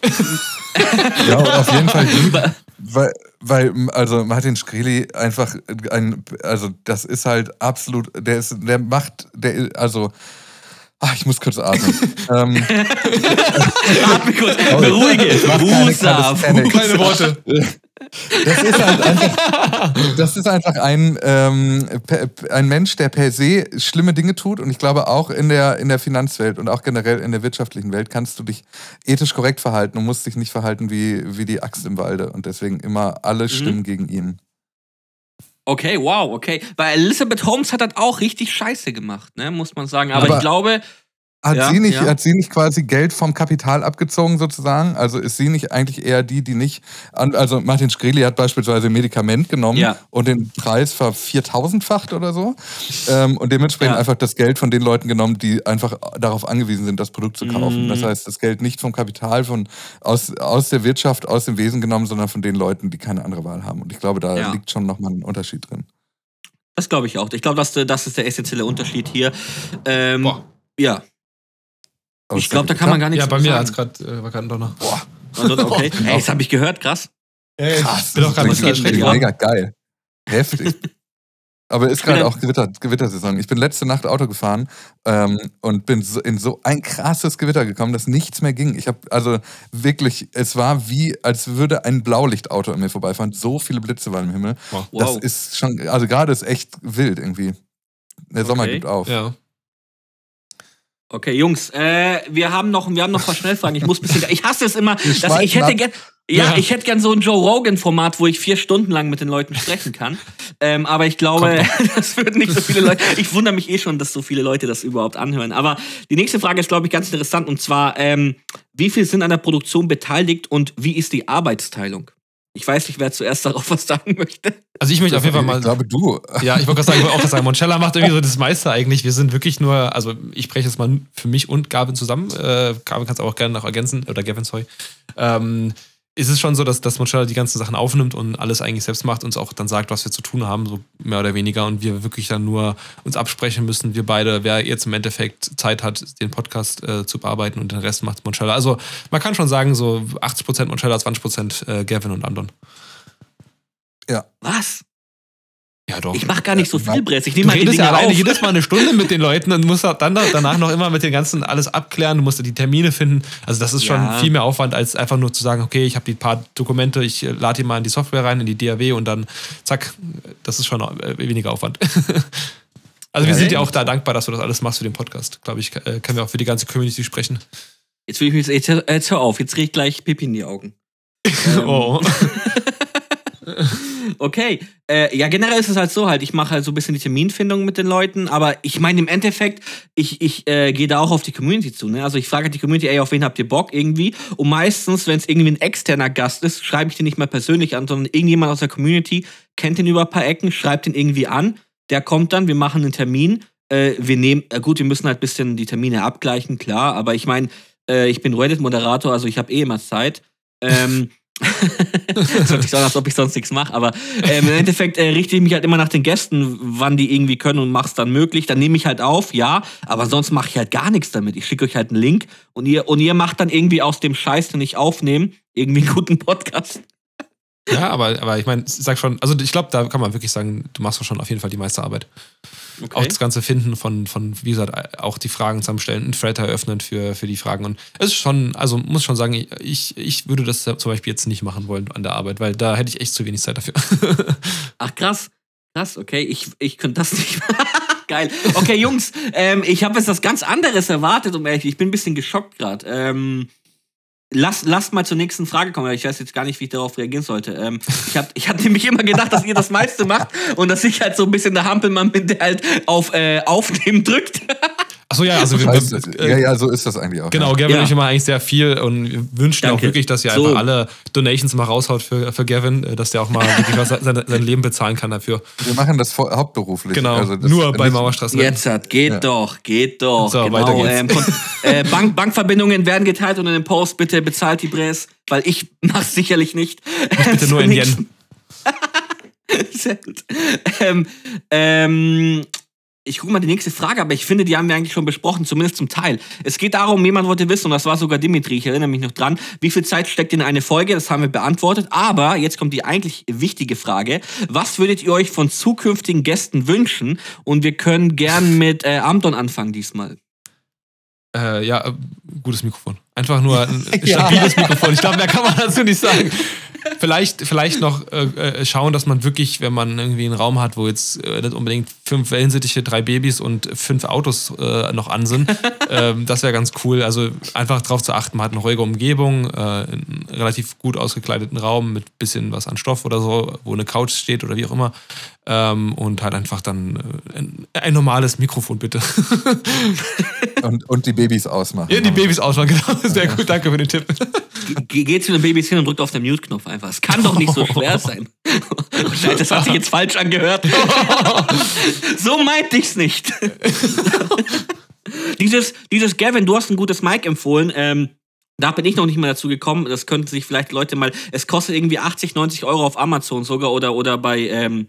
Speaker 2: ja, auf jeden Fall die. Weil, weil, also Martin Shkreli einfach ein, also das ist halt absolut, der ist, der macht, der, also, ach, ich muss kurz atmen. ähm,
Speaker 1: Atme kurz, beruhige, Rusa,
Speaker 3: keine Worte.
Speaker 2: Das ist halt einfach, das ist einfach ein, ähm, ein Mensch, der per se schlimme Dinge tut. Und ich glaube, auch in der, in der Finanzwelt und auch generell in der wirtschaftlichen Welt kannst du dich ethisch korrekt verhalten und musst dich nicht verhalten wie, wie die Axt im Walde. Und deswegen immer alle mhm. stimmen gegen ihn.
Speaker 1: Okay, wow, okay. Weil Elizabeth Holmes hat das auch richtig scheiße gemacht, ne, muss man sagen. Aber,
Speaker 2: Aber-
Speaker 1: ich glaube,
Speaker 2: Hat,
Speaker 1: Ja,
Speaker 2: sie nicht,
Speaker 1: ja.
Speaker 2: hat sie nicht quasi Geld vom Kapital abgezogen sozusagen? Also ist sie nicht eigentlich eher die, die nicht. An, also Martin Shkreli hat beispielsweise ein Medikament genommen
Speaker 1: Ja.
Speaker 2: und den Preis ver 4000-facht oder so. Ähm, und dementsprechend
Speaker 1: Ja.
Speaker 2: einfach das Geld von den Leuten genommen, die einfach darauf angewiesen sind, das Produkt zu kaufen.
Speaker 1: Mm.
Speaker 2: Das heißt, das Geld nicht vom Kapital, von, aus, aus der Wirtschaft, aus dem Wesen genommen, sondern von den Leuten, die keine andere Wahl haben. Und ich glaube, da
Speaker 1: Ja.
Speaker 2: liegt schon nochmal ein Unterschied drin.
Speaker 1: das glaube ich auch. Ich glaube, das, das ist der essentielle Unterschied hier. Ähm,
Speaker 3: Boah.
Speaker 1: ja, ich glaube, da kann man gar nichts
Speaker 3: Ja, bei mir hat's gerade äh, war gerade ein Donner.
Speaker 2: Boah,
Speaker 1: Also, okay.
Speaker 2: Boah.
Speaker 1: Ey, das habe ich gehört, krass.
Speaker 2: krass.
Speaker 3: bin auch gerade
Speaker 2: mega geil. Heftig. Aber ist
Speaker 1: Ich bin
Speaker 2: gerade auch Gewitter, Gewittersaison. Ich bin letzte Nacht Auto gefahren ähm, und bin so, in so ein krasses Gewitter gekommen, dass nichts mehr ging. Ich habe also wirklich, es war wie, als würde ein Blaulichtauto an mir vorbeifahren. So viele Blitze waren im Himmel.
Speaker 3: Wow.
Speaker 2: Das ist schon, also gerade ist echt wild irgendwie. Der Sommer
Speaker 1: Okay.
Speaker 2: gibt auf.
Speaker 3: Ja.
Speaker 1: Okay, Jungs, äh, wir haben noch, wir haben noch ein paar Schnellfragen. Ich muss bisschen, ich hasse es immer, dass ich hätte gern, ja,
Speaker 3: Ja.
Speaker 1: ich hätte gern so ein Joe Rogan Format, wo ich vier Stunden lang mit den Leuten sprechen kann. ähm, aber ich glaube, das würden nicht so viele Leute. Ich wundere mich eh schon, dass so viele Leute das überhaupt anhören. Aber die nächste Frage ist, glaube ich, ganz interessant und zwar, ähm, wie viel sind an der Produktion beteiligt und wie ist die Arbeitsteilung? Ich weiß nicht, wer zuerst darauf was sagen möchte.
Speaker 3: Also ich möchte auf jeden Fall mal.
Speaker 2: Ich glaube, du.
Speaker 3: Ja, ich wollte gerade sagen, ich wollte auch gerade sagen, Moncella macht irgendwie so das meiste eigentlich. Wir sind wirklich nur, also ich spreche jetzt mal für mich und Gavin zusammen. Äh, Gavin kann es auch gerne noch ergänzen, oder Gavin, sorry. Ähm, ist es schon so, dass, dass Moncella die ganzen Sachen aufnimmt und alles eigentlich selbst macht, uns auch dann sagt, was wir zu tun haben, so mehr oder weniger, und wir wirklich dann nur uns absprechen müssen, wir beide, wer jetzt im Endeffekt Zeit hat, den Podcast äh, zu bearbeiten und den Rest macht Moncella. Also man kann schon sagen, so 80% Moncella, 20% äh, Gavin und Andon.
Speaker 1: Was?
Speaker 3: Ja, doch.
Speaker 1: Ich mache gar nicht so viel Brett. Ich nehme halt die Dinge
Speaker 3: ja alleine
Speaker 1: auf.
Speaker 3: jedes Mal eine Stunde mit den Leuten und musst dann da- danach noch immer mit den ganzen alles abklären. Du musst die Termine finden. Also das ist schon
Speaker 1: Ja.
Speaker 3: viel mehr Aufwand, als einfach nur zu sagen, okay, ich habe die paar Dokumente, ich äh, lade die mal in die Software rein, in die DAW und dann zack, das ist schon äh, weniger Aufwand. also wir
Speaker 1: Okay.
Speaker 3: sind dir auch da dankbar, dass du das alles machst für den Podcast. Glaube ich, äh, können wir auch für die ganze Community sprechen.
Speaker 1: Jetzt will ich mich jetzt, jetzt hör auf, jetzt krieg ich gleich Pipi in die Augen. Ähm,
Speaker 3: Oh.
Speaker 1: Okay, äh, ja, generell ist es halt so halt, ich mache halt so ein bisschen die Terminfindung mit den Leuten, aber ich meine im Endeffekt, ich, ich äh, gehe da auch auf die Community zu, ne? Also ich frage halt die Community, ey, auf wen habt ihr Bock irgendwie? Und meistens, wenn es irgendwie ein externer Gast ist, schreibe ich den nicht mal persönlich an, sondern irgendjemand aus der Community kennt den über ein paar Ecken, schreibt den irgendwie an, der kommt dann, wir machen einen Termin, äh, wir nehmen, äh, gut, wir müssen halt ein bisschen die Termine abgleichen, klar, aber ich meine, äh, ich bin Reddit-Moderator, also ich habe eh immer Zeit. Ähm, das hört sich so an, als ob ich sonst nichts mache, aber ähm, im Endeffekt äh, richte ich mich halt immer nach den Gästen, wann die irgendwie können und mach's dann möglich. Dann nehme ich halt auf, ja, aber sonst mache ich halt gar nichts damit. Ich schicke euch halt einen Link und ihr, und ihr macht dann irgendwie aus dem Scheiß, den ich aufnehme, irgendwie einen guten Podcast.
Speaker 3: Ja, aber, aber ich meine, sag schon, also ich glaube, da kann man wirklich sagen, du machst doch schon auf jeden Fall die meiste Arbeit. Auch das ganze Finden von, von, wie gesagt, auch die Fragen zusammenstellen, einen Thread eröffnen für, für die Fragen. Und es ist schon, also muss schon sagen, ich, ich würde das zum Beispiel jetzt nicht machen wollen an der Arbeit, weil da hätte ich echt zu wenig Zeit dafür.
Speaker 1: Ach krass, krass, okay, ich, ich könnte das nicht. Geil. Okay, Jungs, ähm, ich habe jetzt was ganz anderes erwartet, um ehrlich, ich bin ein bisschen geschockt gerade. Ähm, Lass, lasst mal zur nächsten Frage kommen, weil ich weiß jetzt gar nicht, wie ich darauf reagieren sollte. Ähm, ich habe ich hab nämlich immer gedacht, dass ihr das meiste macht und dass ich halt so ein bisschen der Hampelmann bin, der halt auf äh, Aufnehmen drückt.
Speaker 3: Achso, ja, also wir,
Speaker 2: Scheiße.
Speaker 3: äh,
Speaker 2: ja, ja, so ist das eigentlich auch.
Speaker 3: Genau,
Speaker 2: Ja.
Speaker 3: Gavin
Speaker 1: Ja.
Speaker 3: und ich immer eigentlich sehr viel und wir wünschen auch
Speaker 1: Danke.
Speaker 3: wirklich, dass ihr
Speaker 1: So.
Speaker 3: einfach alle Donations mal raushaut für, für Gavin, äh, dass der auch mal wirklich was sein, sein Leben bezahlen kann dafür.
Speaker 2: Wir machen das vor, hauptberuflich.
Speaker 3: Genau,
Speaker 2: Also das-
Speaker 3: nur bei
Speaker 2: nicht-
Speaker 3: Mauerstraße.
Speaker 1: Jetzt hat, geht
Speaker 2: Ja.
Speaker 1: doch, geht doch.
Speaker 3: So,
Speaker 1: genau.
Speaker 3: weiter geht's.
Speaker 1: Ähm, äh, Bank, Bankverbindungen werden geteilt und in dem Post bitte bezahlt die Bres, weil ich mach's sicherlich nicht.
Speaker 3: Bitte nur in Yen.
Speaker 1: Sehr gut. Ähm, ähm, ich gucke mal die nächste Frage, aber ich finde, die haben wir eigentlich schon besprochen, zumindest zum Teil. Es geht darum, jemand wollte wissen, und das war sogar Dimitri, ich erinnere mich noch dran, wie viel Zeit steckt in eine Folge, das haben wir beantwortet. Aber jetzt kommt die eigentlich wichtige Frage. Was würdet ihr euch von zukünftigen Gästen wünschen? Und wir können gern mit äh, Amton anfangen diesmal.
Speaker 3: Äh, ja, äh, gutes Mikrofon. Einfach nur ein
Speaker 2: Ja.
Speaker 3: stabiles Mikrofon. Ich glaube, mehr kann man dazu nicht sagen. Vielleicht, vielleicht noch äh, äh, schauen, dass man wirklich, wenn man irgendwie einen Raum hat, wo jetzt äh, nicht unbedingt fünf Wellensittiche, drei Babys und fünf Autos äh, noch an sind, ähm, das wäre ganz cool. Also einfach darauf zu achten, man hat eine ruhige Umgebung, äh, einen relativ gut ausgekleideten Raum mit bisschen was an Stoff oder so, wo eine Couch steht oder wie auch immer. Ähm, und halt einfach dann äh, ein, ein, normales Mikrofon, bitte.
Speaker 2: und, und die Babys ausmachen.
Speaker 3: Ja, die Babys ausmachen, genau. Sehr gut, danke für den Tipp.
Speaker 1: Ge geht zu den Babys hin und drückt auf den Mute-Knopf einfach. Es kann doch nicht so schwer sein. das hat sich jetzt falsch angehört. so meinte ich's nicht. dieses, dieses Gavin, du hast ein gutes Mic empfohlen. Ähm, da bin ich noch nicht mal dazu gekommen. Das könnten sich vielleicht Leute mal. Es kostet irgendwie 80, 90 Euro auf Amazon sogar oder, oder bei, ähm,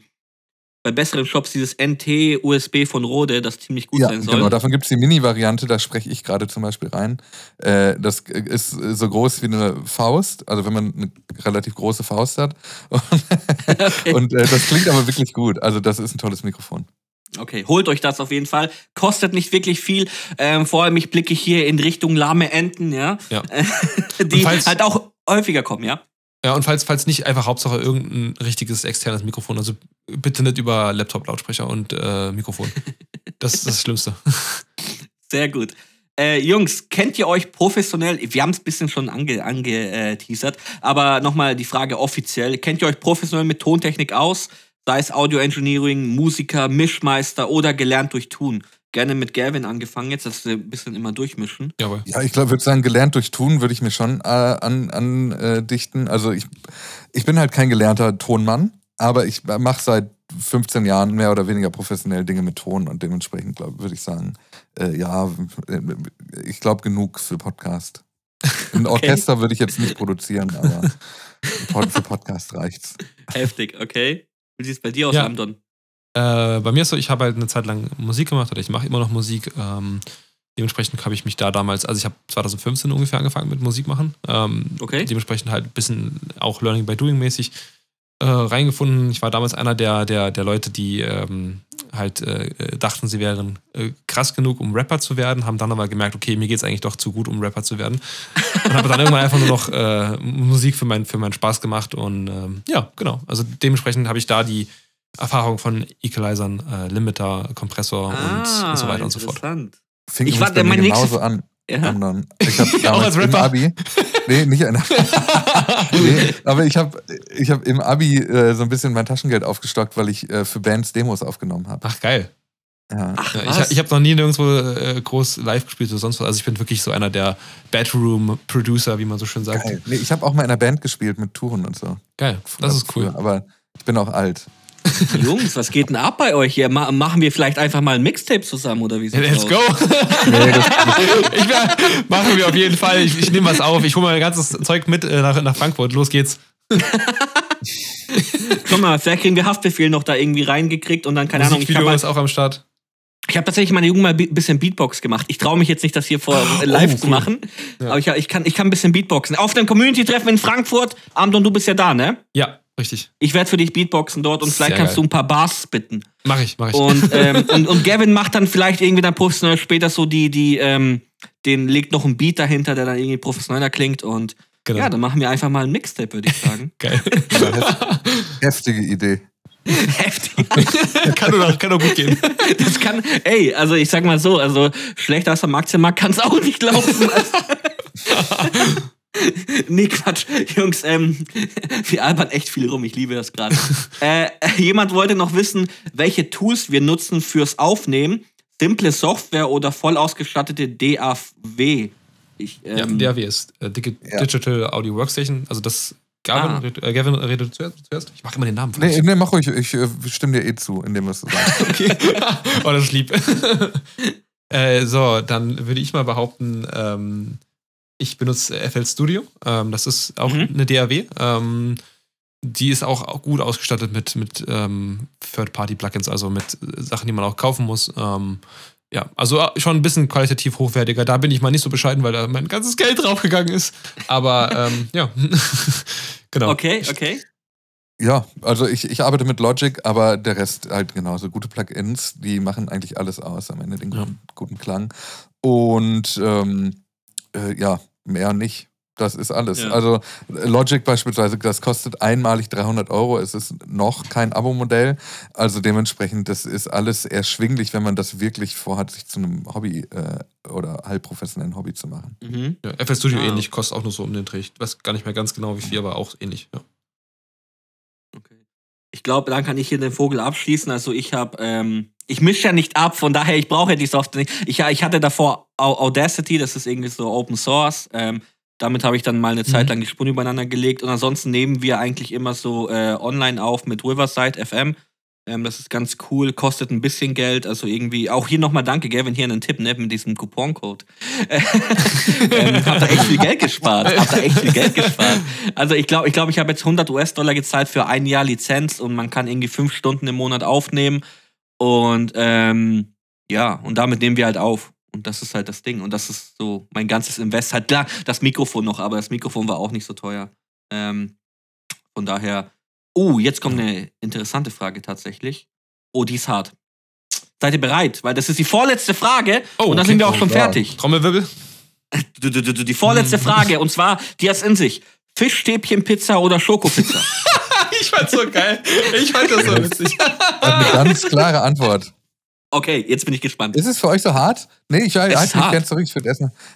Speaker 1: bei besseren Shops dieses NT-USB von Rode, das ziemlich gut
Speaker 2: ja,
Speaker 1: sein soll.
Speaker 2: Genau, davon gibt es die Mini-Variante, da spreche ich gerade zum Beispiel rein. Äh, das ist so groß wie eine Faust, also wenn man eine relativ große Faust hat. okay. Und äh, das klingt aber wirklich gut. Also, das ist ein tolles Mikrofon.
Speaker 1: Okay, holt euch das auf jeden Fall. Kostet nicht wirklich viel. Ähm, vor allem, ich blicke hier in Richtung lahme Enten, ja.
Speaker 3: ja.
Speaker 1: die halt auch häufiger kommen, ja.
Speaker 3: Ja, und falls, falls nicht, einfach Hauptsache irgendein richtiges externes Mikrofon. Also bitte nicht über Laptop-Lautsprecher und äh, Mikrofon. Das ist das Schlimmste.
Speaker 1: Sehr gut. Äh, Jungs, kennt ihr euch professionell? Wir haben es ein bisschen schon angeteasert, ange, aber nochmal die Frage offiziell. Kennt ihr euch professionell mit Tontechnik aus? Sei es Audio Engineering, Musiker, Mischmeister oder gelernt durch Tun? Gerne mit Gavin angefangen, jetzt dass wir ein bisschen immer durchmischen.
Speaker 2: Jawohl. Ja, ich glaube, würde sagen, gelernt durch Tun würde ich mir schon äh, andichten. An, äh, also ich, ich bin halt kein gelernter Tonmann, aber ich mache seit 15 Jahren mehr oder weniger professionell Dinge mit Ton und dementsprechend würde ich sagen, äh, ja, äh, ich glaube genug für Podcast. Ein okay. Orchester würde ich jetzt nicht produzieren, aber für Podcast reicht's.
Speaker 1: Heftig, okay. Wie sieht es bei dir aus, ja. Amdon?
Speaker 3: Äh, bei mir ist so, ich habe halt eine Zeit lang Musik gemacht oder ich mache immer noch Musik. Ähm, dementsprechend habe ich mich da damals, also ich habe 2015 ungefähr angefangen mit Musik machen. Ähm, okay. Dementsprechend halt ein bisschen auch Learning by Doing mäßig äh, reingefunden. Ich war damals einer der, der, der Leute, die ähm, halt äh, dachten, sie wären äh, krass genug, um Rapper zu werden, haben dann aber gemerkt, okay, mir geht es eigentlich doch zu gut, um Rapper zu werden. Und habe dann irgendwann einfach nur noch äh, Musik für, mein, für meinen Spaß gemacht. Und ähm, ja, genau. Also dementsprechend habe ich da die Erfahrung von Equalizern, äh, Limiter, Kompressor ah, und, so weiter und so fort.
Speaker 2: Fing ich war der mein genauso an. Ja. Ich habe ja, auch als Rapper. Im Abi, nee, nicht einer. nee, aber ich habe ich hab im Abi äh, so ein bisschen mein Taschengeld aufgestockt, weil ich äh, für Bands Demos aufgenommen habe.
Speaker 3: Ach, geil. Ja. Ach, ich ich habe noch nie nirgendwo äh, groß live gespielt oder sonst was. Also ich bin wirklich so einer der Bedroom-Producer, wie man so schön sagt.
Speaker 2: Geil. Nee, ich habe auch mal in einer Band gespielt mit Touren und so.
Speaker 3: Geil, das ist cool.
Speaker 2: Aber ich bin auch alt.
Speaker 1: Jungs, was geht denn ab bei euch hier? Ma machen wir vielleicht einfach mal ein Mixtape zusammen oder wie
Speaker 3: Let's aus? go! ich wär, machen wir auf jeden Fall. Ich, ich nehme was auf. Ich hole mein ganzes Zeug mit äh, nach, nach Frankfurt. Los geht's.
Speaker 1: Komm mal, vielleicht kriegen wir Haftbefehl noch da irgendwie reingekriegt und dann, keine Ahnung.
Speaker 3: Ich Video ist auch am Start.
Speaker 1: Ich habe tatsächlich meine Jugend mal ein bisschen Beatbox gemacht. Ich traue mich jetzt nicht, das hier vor oh, live cool. zu machen. Ja. Aber ich, ich, kann, ich kann ein bisschen Beatboxen. Auf dem Community-Treffen in Frankfurt. Amdon, du bist ja da, ne?
Speaker 3: Ja. Richtig.
Speaker 1: Ich werde für dich Beatboxen dort und vielleicht kannst geil. du ein paar Bars bitten.
Speaker 3: Mach ich, mach ich.
Speaker 1: Und, ähm, und, und, Gavin macht dann vielleicht irgendwie dann professionell später so die, die, ähm, den legt noch ein Beat dahinter, der dann irgendwie professioneller klingt und genau. ja, dann machen wir einfach mal ein Mixtape, würde ich sagen.
Speaker 3: geil.
Speaker 2: Heftige Idee.
Speaker 1: Heftig.
Speaker 3: kann, doch, kann doch gut gehen.
Speaker 1: Das kann, ey, also ich sag mal so, also schlechter als am Aktienmarkt kann es auch nicht laufen. nee, Quatsch. Jungs, ähm, wir albern echt viel rum. Ich liebe das gerade. äh, jemand wollte noch wissen, welche Tools wir nutzen fürs Aufnehmen. Simple Software oder voll ausgestattete DAW.
Speaker 3: Ich, ähm, ja, DAW ist äh, Digital ja. Audio Workstation. Also das Gavin, ah. äh, Gavin redet zuerst. Ich mache immer den Namen.
Speaker 2: Nee, nee, mach ruhig. Ich äh, stimme dir eh zu, indem du es sagst.
Speaker 3: okay. oh, das ist lieb. äh, so, dann würde ich mal behaupten, ähm, ich benutze FL Studio. Ähm, das ist auch mhm. eine DAW. Ähm, die ist auch gut ausgestattet mit, mit ähm, Third-Party-Plugins, also mit Sachen, die man auch kaufen muss. Ähm, ja, also äh, schon ein bisschen qualitativ hochwertiger. Da bin ich mal nicht so bescheiden, weil da mein ganzes Geld draufgegangen ist. Aber ähm, ja, genau.
Speaker 1: Okay, okay.
Speaker 2: Ja, also ich, ich arbeite mit Logic, aber der Rest halt genauso. Gute Plugins, die machen eigentlich alles aus am Ende, den ja. guten, guten Klang. Und ähm, äh, ja, mehr nicht. Das ist alles.
Speaker 1: Ja.
Speaker 2: Also Logic beispielsweise, das kostet einmalig 300 Euro. Es ist noch kein Abo-Modell. Also dementsprechend, das ist alles erschwinglich, wenn man das wirklich vorhat, sich zu einem Hobby äh, oder halbprofessionellen Hobby zu machen.
Speaker 1: Mhm.
Speaker 3: Ja, FL Studio
Speaker 1: Ah.
Speaker 3: ähnlich, kostet auch nur so um den Dreh. Ich weiß gar nicht mehr ganz genau wie viel, aber auch ähnlich. Ja.
Speaker 1: Okay. Ich glaube, dann kann ich hier den Vogel abschließen. Also ich habe, ähm, ich mische ja nicht ab, von daher, ich brauche ja die Software nicht. Ich, ich hatte davor Au- Audacity, das ist irgendwie so Open Source. Ähm, damit habe ich dann mal eine Zeit
Speaker 3: Mhm.
Speaker 1: lang die Spuren übereinander gelegt. Und ansonsten nehmen wir eigentlich immer so äh, online auf mit Riverside FM. Ähm, das ist ganz cool, kostet ein bisschen Geld. Also irgendwie, auch hier nochmal danke, Gavin, hier einen Tipp, ne, mit diesem Couponcode. ähm, hab da echt viel Geld gespart. Hab da echt viel Geld gespart. Also ich glaube, ich, glaub, ich habe jetzt 100 US-Dollar gezahlt für ein Jahr Lizenz und man kann irgendwie fünf Stunden im Monat aufnehmen. Und ähm, ja, und damit nehmen wir halt auf. Und das ist halt das Ding. Und das ist so mein ganzes Invest. Halt klar, das Mikrofon noch, aber das Mikrofon war auch nicht so teuer. Ähm, von daher. Oh, jetzt kommt eine interessante Frage tatsächlich. Oh, die ist hart. Seid ihr bereit? Weil das ist die vorletzte Frage
Speaker 3: Oh,
Speaker 1: und dann sind wir auch schon
Speaker 2: Oh,
Speaker 1: fertig.
Speaker 3: Trommelwirbel?
Speaker 1: Du, Die vorletzte Frage und zwar, die hat's in sich. Fischstäbchen, Pizza oder Schokopizza?
Speaker 3: Ich fand's so geil. Ich fand das so witzig.
Speaker 2: Eine ganz klare Antwort.
Speaker 1: Okay, jetzt bin ich gespannt.
Speaker 2: Ist es für euch so hart? Nee, ich
Speaker 1: Es
Speaker 2: halte mich
Speaker 1: hart.
Speaker 2: gerne zurück. Ich finde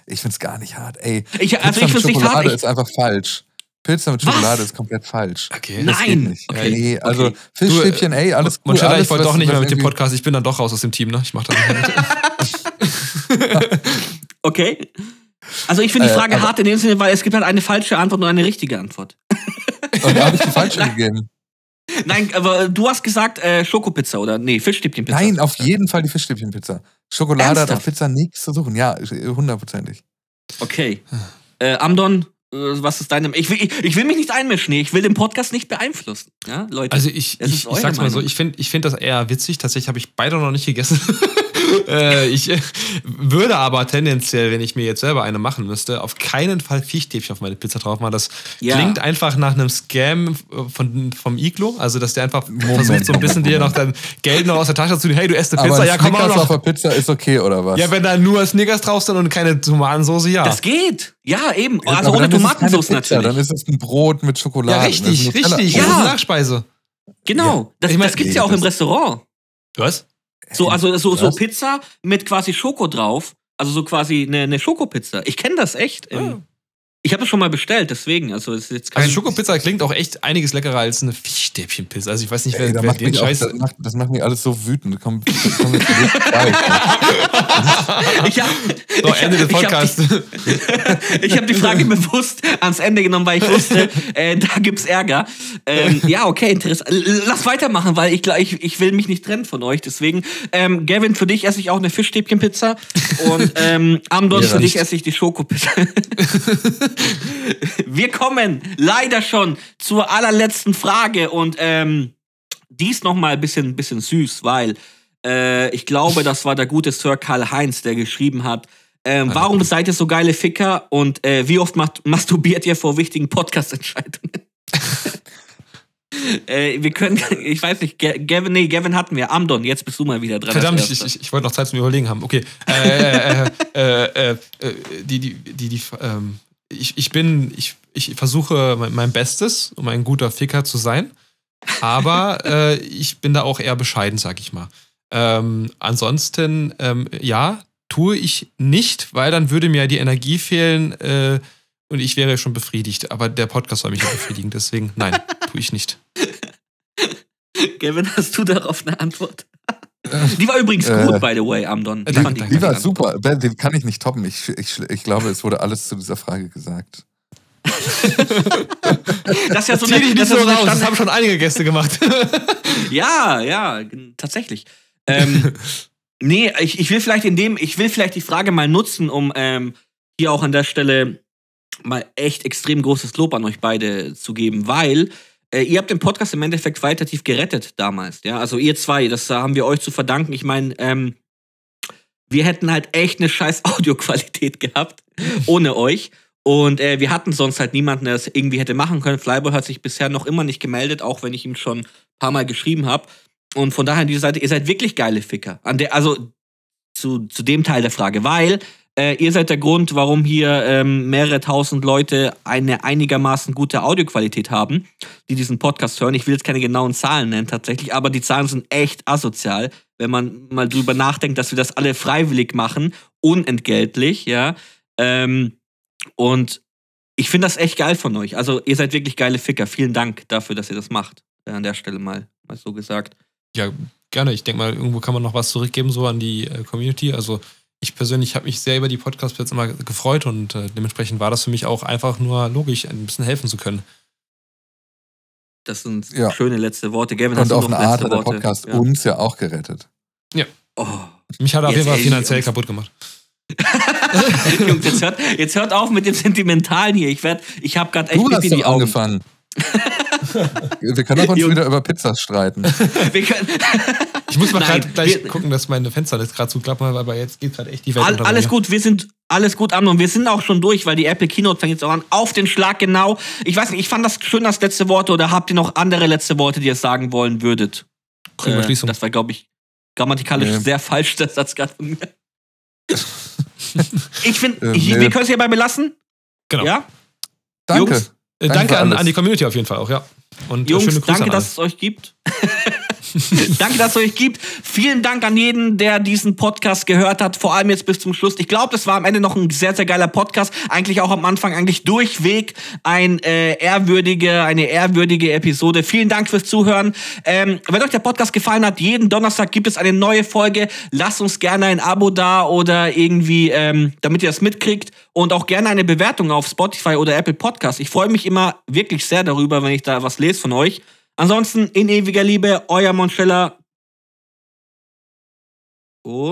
Speaker 2: ich finde es gar nicht hart. Ey,
Speaker 1: Ich, also
Speaker 2: Pizza
Speaker 1: ich
Speaker 2: mit Schokolade
Speaker 1: hart. Ich,
Speaker 2: ist einfach falsch. Pizza mit
Speaker 1: Was?
Speaker 2: Schokolade ist komplett falsch.
Speaker 3: Okay.
Speaker 1: Nein.
Speaker 2: nicht.
Speaker 1: Okay.
Speaker 2: Nee, also
Speaker 1: Okay.
Speaker 2: Fischstäbchen, ey, alles cool.
Speaker 3: Monchella,
Speaker 2: alles,
Speaker 3: ich wollte
Speaker 2: was-
Speaker 3: doch nicht
Speaker 2: was
Speaker 3: mehr mit dem Podcast. Ich bin dann doch raus aus dem Team, ne? Ich mach das nicht.
Speaker 1: okay. Also ich finde die
Speaker 2: Äh,
Speaker 1: Frage
Speaker 2: aber-
Speaker 1: hart in dem Sinne, weil es gibt halt eine falsche Antwort und eine richtige Antwort.
Speaker 2: Und da habe ich die falsche gegeben.
Speaker 1: Nein, aber du hast gesagt äh, Schokopizza oder nee, Fischstäbchenpizza.
Speaker 2: Nein, auf jeden Fall die Fischstäbchenpizza. Schokolade hat
Speaker 1: Ernsthaft?
Speaker 2: auf Pizza nichts zu suchen. Ja, hundertprozentig.
Speaker 1: Okay. Äh, Amdon, äh, was ist deine ich will, ich, ich will mich nicht einmischen, ich will den Podcast nicht beeinflussen. Ja, Leute.
Speaker 3: Also ich, ich, ich sag's mal so, ich finde ich find das eher witzig. Tatsächlich habe ich beide noch nicht gegessen. äh, ich äh, würde aber tendenziell, wenn ich mir jetzt selber eine machen müsste, auf keinen Fall Fischstäbchen auf meine Pizza drauf machen. Das
Speaker 1: Ja.
Speaker 3: klingt einfach nach einem Scam von, vom Iglo. Also, dass der einfach
Speaker 2: Moment,
Speaker 3: versucht, so ein bisschen
Speaker 2: Moment,
Speaker 3: dir noch dein Geld noch aus der Tasche zu nehmen. Hey, du esst eine
Speaker 2: Aber
Speaker 3: Pizza,
Speaker 2: ein
Speaker 3: ja, komm
Speaker 2: Snickers auf
Speaker 3: noch.
Speaker 2: der Pizza ist okay, oder was?
Speaker 3: Ja, wenn da nur Snickers drauf sind und keine Tomatensauce, ja.
Speaker 1: das geht. Ja, eben.
Speaker 2: Ja,
Speaker 1: also
Speaker 2: aber
Speaker 1: ohne Tomatensauce natürlich.
Speaker 2: Dann ist es ein Brot mit Schokolade.
Speaker 3: ja, richtig, richtig.
Speaker 1: Ja.
Speaker 3: Das ist eine Nachspeise.
Speaker 1: Genau. Das,
Speaker 2: Ich mein,
Speaker 1: das gibt's
Speaker 2: nee,
Speaker 1: ja auch im Restaurant.
Speaker 3: Was?
Speaker 1: So, also so, so? Pizza mit quasi Schoko drauf. Also so quasi eine, eine Schokopizza. Ich kenne das echt. Ähm,
Speaker 3: Ah.
Speaker 1: Ich habe das schon mal bestellt, deswegen. Also es ist jetzt kein
Speaker 3: Also Schokopizza klingt auch echt einiges leckerer als eine Fischstäbchenpizza. Also ich weiß nicht, wer,
Speaker 2: Ey, da
Speaker 3: wer
Speaker 2: macht
Speaker 3: den
Speaker 2: mich auch,
Speaker 3: Scheiß...
Speaker 2: das, macht, das macht mich alles so wütend. Komm, komm jetzt zurück.
Speaker 1: Ich hab,
Speaker 3: So, Ende
Speaker 1: hab-
Speaker 3: des
Speaker 1: hab
Speaker 3: Podcasts.
Speaker 1: die- Ich habe die Frage bewusst ans Ende genommen, weil ich wusste, äh, da gibt's Ärger. Ähm, ja, okay, interessant. Lass weitermachen, weil ich, ich, ich will mich nicht trennen von euch. Deswegen, ähm, Gavin, für dich esse ich auch eine Fischstäbchenpizza. Und ähm, Amdon,
Speaker 2: Mir
Speaker 1: für dich esse ich die Schokopizza. Wir kommen leider schon zur allerletzten Frage. Und ähm, die ist noch mal ein bisschen, bisschen süß, weil äh, ich glaube, das war der gute Sir Karl-Heinz, der geschrieben hat, ähm, warum seid ihr so geile Ficker und äh, wie oft macht, masturbiert ihr vor wichtigen Podcast-Entscheidungen? äh, wir können, ich weiß nicht, Ga- Gavin, nee, Gavin hatten wir. Amdon, jetzt bist du mal wieder dran.
Speaker 3: Verdammt, ich, ich, ich wollte noch Zeit zum Überlegen haben. Okay. Äh, äh, äh, äh, äh, die, die, die, die, ähm, ich, ich bin, ich, ich versuche mein, Bestes, um ein guter Ficker zu sein. Aber äh, ich bin da auch eher bescheiden, sag ich mal. Ähm, ansonsten, ähm, ja, tue ich nicht, weil dann würde mir die Energie fehlen äh, und ich wäre schon befriedigt. Aber der Podcast soll mich ja befriedigen, deswegen nein, tue ich nicht.
Speaker 1: Gavin, hast du darauf eine Antwort? Die war übrigens
Speaker 2: Äh,
Speaker 1: gut, by the way, Amdon. fand ich
Speaker 3: danke.
Speaker 2: Die war super. Ben, Den kann ich nicht toppen. Ich, ich, ich glaube, es wurde alles zu dieser Frage gesagt.
Speaker 1: Das ist ja so eine,
Speaker 3: dich
Speaker 1: das so
Speaker 3: raus, das haben schon einige Gäste gemacht.
Speaker 1: Ja, ja, tatsächlich. Ähm, nee, ich, ich will vielleicht in dem, ich will vielleicht die Frage mal nutzen, um ähm, hier auch an der Stelle mal echt extrem großes Lob an euch beide zu geben, weil äh, ihr habt den Podcast im Endeffekt qualitativ gerettet damals. Ja, also ihr zwei, das äh, haben wir euch zu verdanken. Ich meine, ähm, wir hätten halt echt eine scheiß Audioqualität gehabt ohne euch. Und äh, wir hatten sonst halt niemanden, der das irgendwie hätte machen können. Flyboy hat sich bisher noch immer nicht gemeldet, auch wenn ich ihm schon ein paar Mal geschrieben habe. Und von daher an dieser Seite, ihr seid wirklich geile Ficker. Der, also zu, zu dem Teil der Frage, weil Äh, ihr seid der Grund, warum hier ähm, mehrere tausend Leute eine einigermaßen gute Audioqualität haben, die diesen Podcast hören. Ich will jetzt keine genauen Zahlen nennen tatsächlich, aber die Zahlen sind echt asozial, wenn man mal drüber nachdenkt, dass wir das alle freiwillig machen, unentgeltlich, ja. Ähm, und ich finde das echt geil von euch. Also ihr seid wirklich geile Ficker. Vielen Dank dafür, dass ihr das macht. Äh, an der Stelle mal, mal so gesagt.
Speaker 3: Ja, gerne. Ich denke mal, irgendwo kann man noch was zurückgeben, so an die äh, Community. Also ich persönlich habe mich sehr über die Podcasts jetzt immer gefreut und äh, dementsprechend war das für mich auch einfach nur logisch, ein bisschen helfen zu können.
Speaker 1: Das sind ja. schöne letzte Worte. Gavin,
Speaker 2: und auf eine Art hat der Podcast ja. uns ja auch gerettet.
Speaker 3: Ja. Oh. Mich hat er auf jeden Fall finanziell kaputt gemacht.
Speaker 1: Jungs, jetzt hört, jetzt hört auf mit dem Sentimentalen hier. Ich, werd, ich habe gerade echt
Speaker 2: du hast in die Augen. angefangen. wir können auch uns wieder über Pizzas streiten.
Speaker 3: ich muss mal grad gleich wir, gucken, dass meine Fenster jetzt gerade zuklappen, aber jetzt geht gerade echt die Welt
Speaker 1: all, Alles gut, wir sind alles gut an und wir sind auch schon durch, weil die Apple Keynote fängt jetzt auch an. Auf den Schlag genau. Ich weiß nicht, ich fand das schön, das letzte Worte oder habt ihr noch andere letzte Worte, die ihr sagen wollen würdet? Äh, das war, glaube ich, grammatikalisch nee. sehr falsch, der Satz gerade von mir. ich finde, äh, nee. wir können es hierbei belassen.
Speaker 3: Genau.
Speaker 1: Ja?
Speaker 2: Danke. Jungs,
Speaker 3: danke, danke an, an, die Community auf jeden Fall auch, ja.
Speaker 1: Und äh, Jungs, danke, dass es euch gibt. Danke, dass es euch gibt. Vielen Dank an jeden, der diesen Podcast gehört hat, vor allem jetzt bis zum Schluss. Ich glaube, das war am Ende noch ein sehr, sehr geiler Podcast. Eigentlich auch am Anfang, eigentlich durchweg ein äh, ehrwürdige, eine ehrwürdige Episode. Vielen Dank fürs Zuhören. Ähm, wenn euch der Podcast gefallen hat, jeden Donnerstag gibt es eine neue Folge. Lasst uns gerne ein Abo da oder irgendwie, ähm, damit ihr das mitkriegt. Und auch gerne eine Bewertung auf Spotify oder Apple Podcast. Ich freue mich immer wirklich sehr darüber, wenn ich da was lese von euch. Ansonsten in ewiger Liebe, euer Monstella. Und